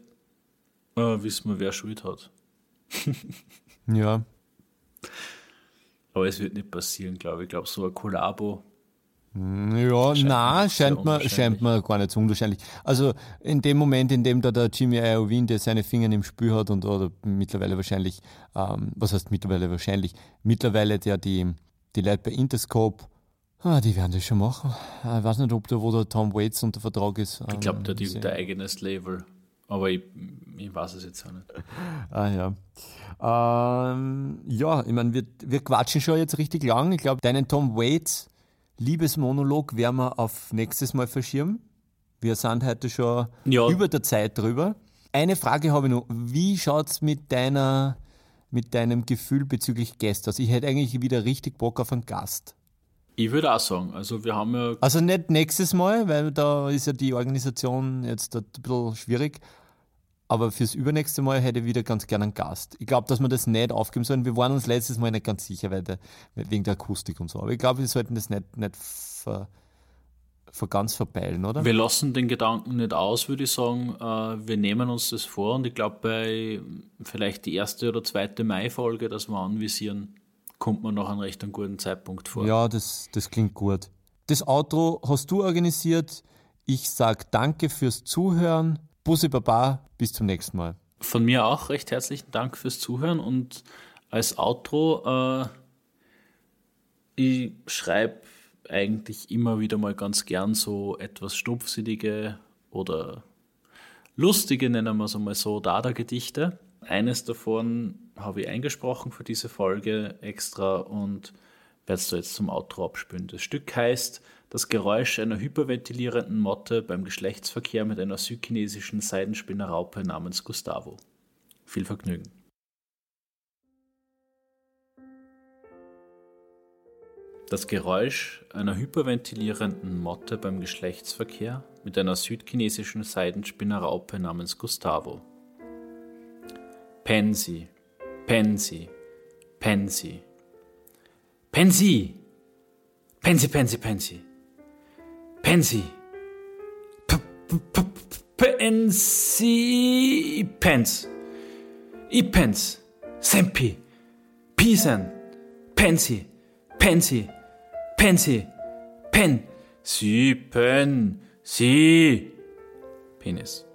äh, wissen wir, wer Schuld hat. Ja. Aber es wird nicht passieren, glaube ich. Ich glaube, so ein Kollabo. Ja, na, scheint mir, scheint mir gar nicht so unwahrscheinlich. Also in dem Moment, in dem da der Jimmy Iovine, der seine Finger im Spiel hat und oder mittlerweile wahrscheinlich, ähm, was heißt mittlerweile wahrscheinlich, mittlerweile der die, die Leute bei Interscope, ah, die werden das schon machen. Ich weiß nicht, ob da wo der Tom Waits unter Vertrag ist. Ähm, ich glaube, der hat ein eigenes Label. Aber ich, ich weiß es jetzt auch nicht. Ah ja. Ähm, ja, ich meine, wir, wir quatschen schon jetzt richtig lang. Ich glaube, deinen Tom Waits Liebesmonolog werden wir auf nächstes Mal verschirmen. Wir sind heute schon ja. über der Zeit drüber. Eine Frage habe ich noch. Wie schaut es mit mit deinem Gefühl bezüglich Gäste aus? Ich hätte eigentlich wieder richtig Bock auf einen Gast. Ich würde auch sagen, also wir haben ja. Also nicht nächstes Mal, weil da ist ja die Organisation jetzt ein bisschen schwierig. Aber fürs übernächste Mal hätte ich wieder ganz gerne einen Gast. Ich glaube, dass wir das nicht aufgeben sollen. Wir waren uns letztes Mal nicht ganz sicher, weil der, wegen der Akustik und so. Aber ich glaube, wir sollten das nicht, nicht ver, ver ganz verpeilen, oder? Wir lassen den Gedanken nicht aus, würde ich sagen. Äh, wir nehmen uns das vor und ich glaube, bei vielleicht die erste oder zweite Mai-Folge, dass wir anvisieren, kommt man noch an recht einen guten Zeitpunkt vor. Ja, das, das klingt gut. Das Outro hast du organisiert. Ich sage danke fürs Zuhören. Bussi Baba, bis zum nächsten Mal. Von mir auch recht herzlichen Dank fürs Zuhören und als Outro, äh, ich schreibe eigentlich immer wieder mal ganz gern so etwas stumpfsinnige oder lustige, nennen wir es einmal so, Dada-Gedichte. Eines davon habe ich eingesprochen für diese Folge extra und werde es jetzt zum Outro abspielen. Das Stück heißt Das Geräusch einer hyperventilierenden Motte beim Geschlechtsverkehr mit einer südchinesischen Seidenspinnerraupe namens Gustavo. Viel Vergnügen. Das Geräusch einer hyperventilierenden Motte beim Geschlechtsverkehr mit einer südchinesischen Seidenspinnerraupe namens Gustavo. Pensi, Pensi, Pensi. Pensi! Pensi, Pensi, Pensi. Pensi. Pensi. Pens. Ipens. Sempi. Pisen. Pensi. Pensi. Pensi. Pen. Sie, Pen. Sie. Penis.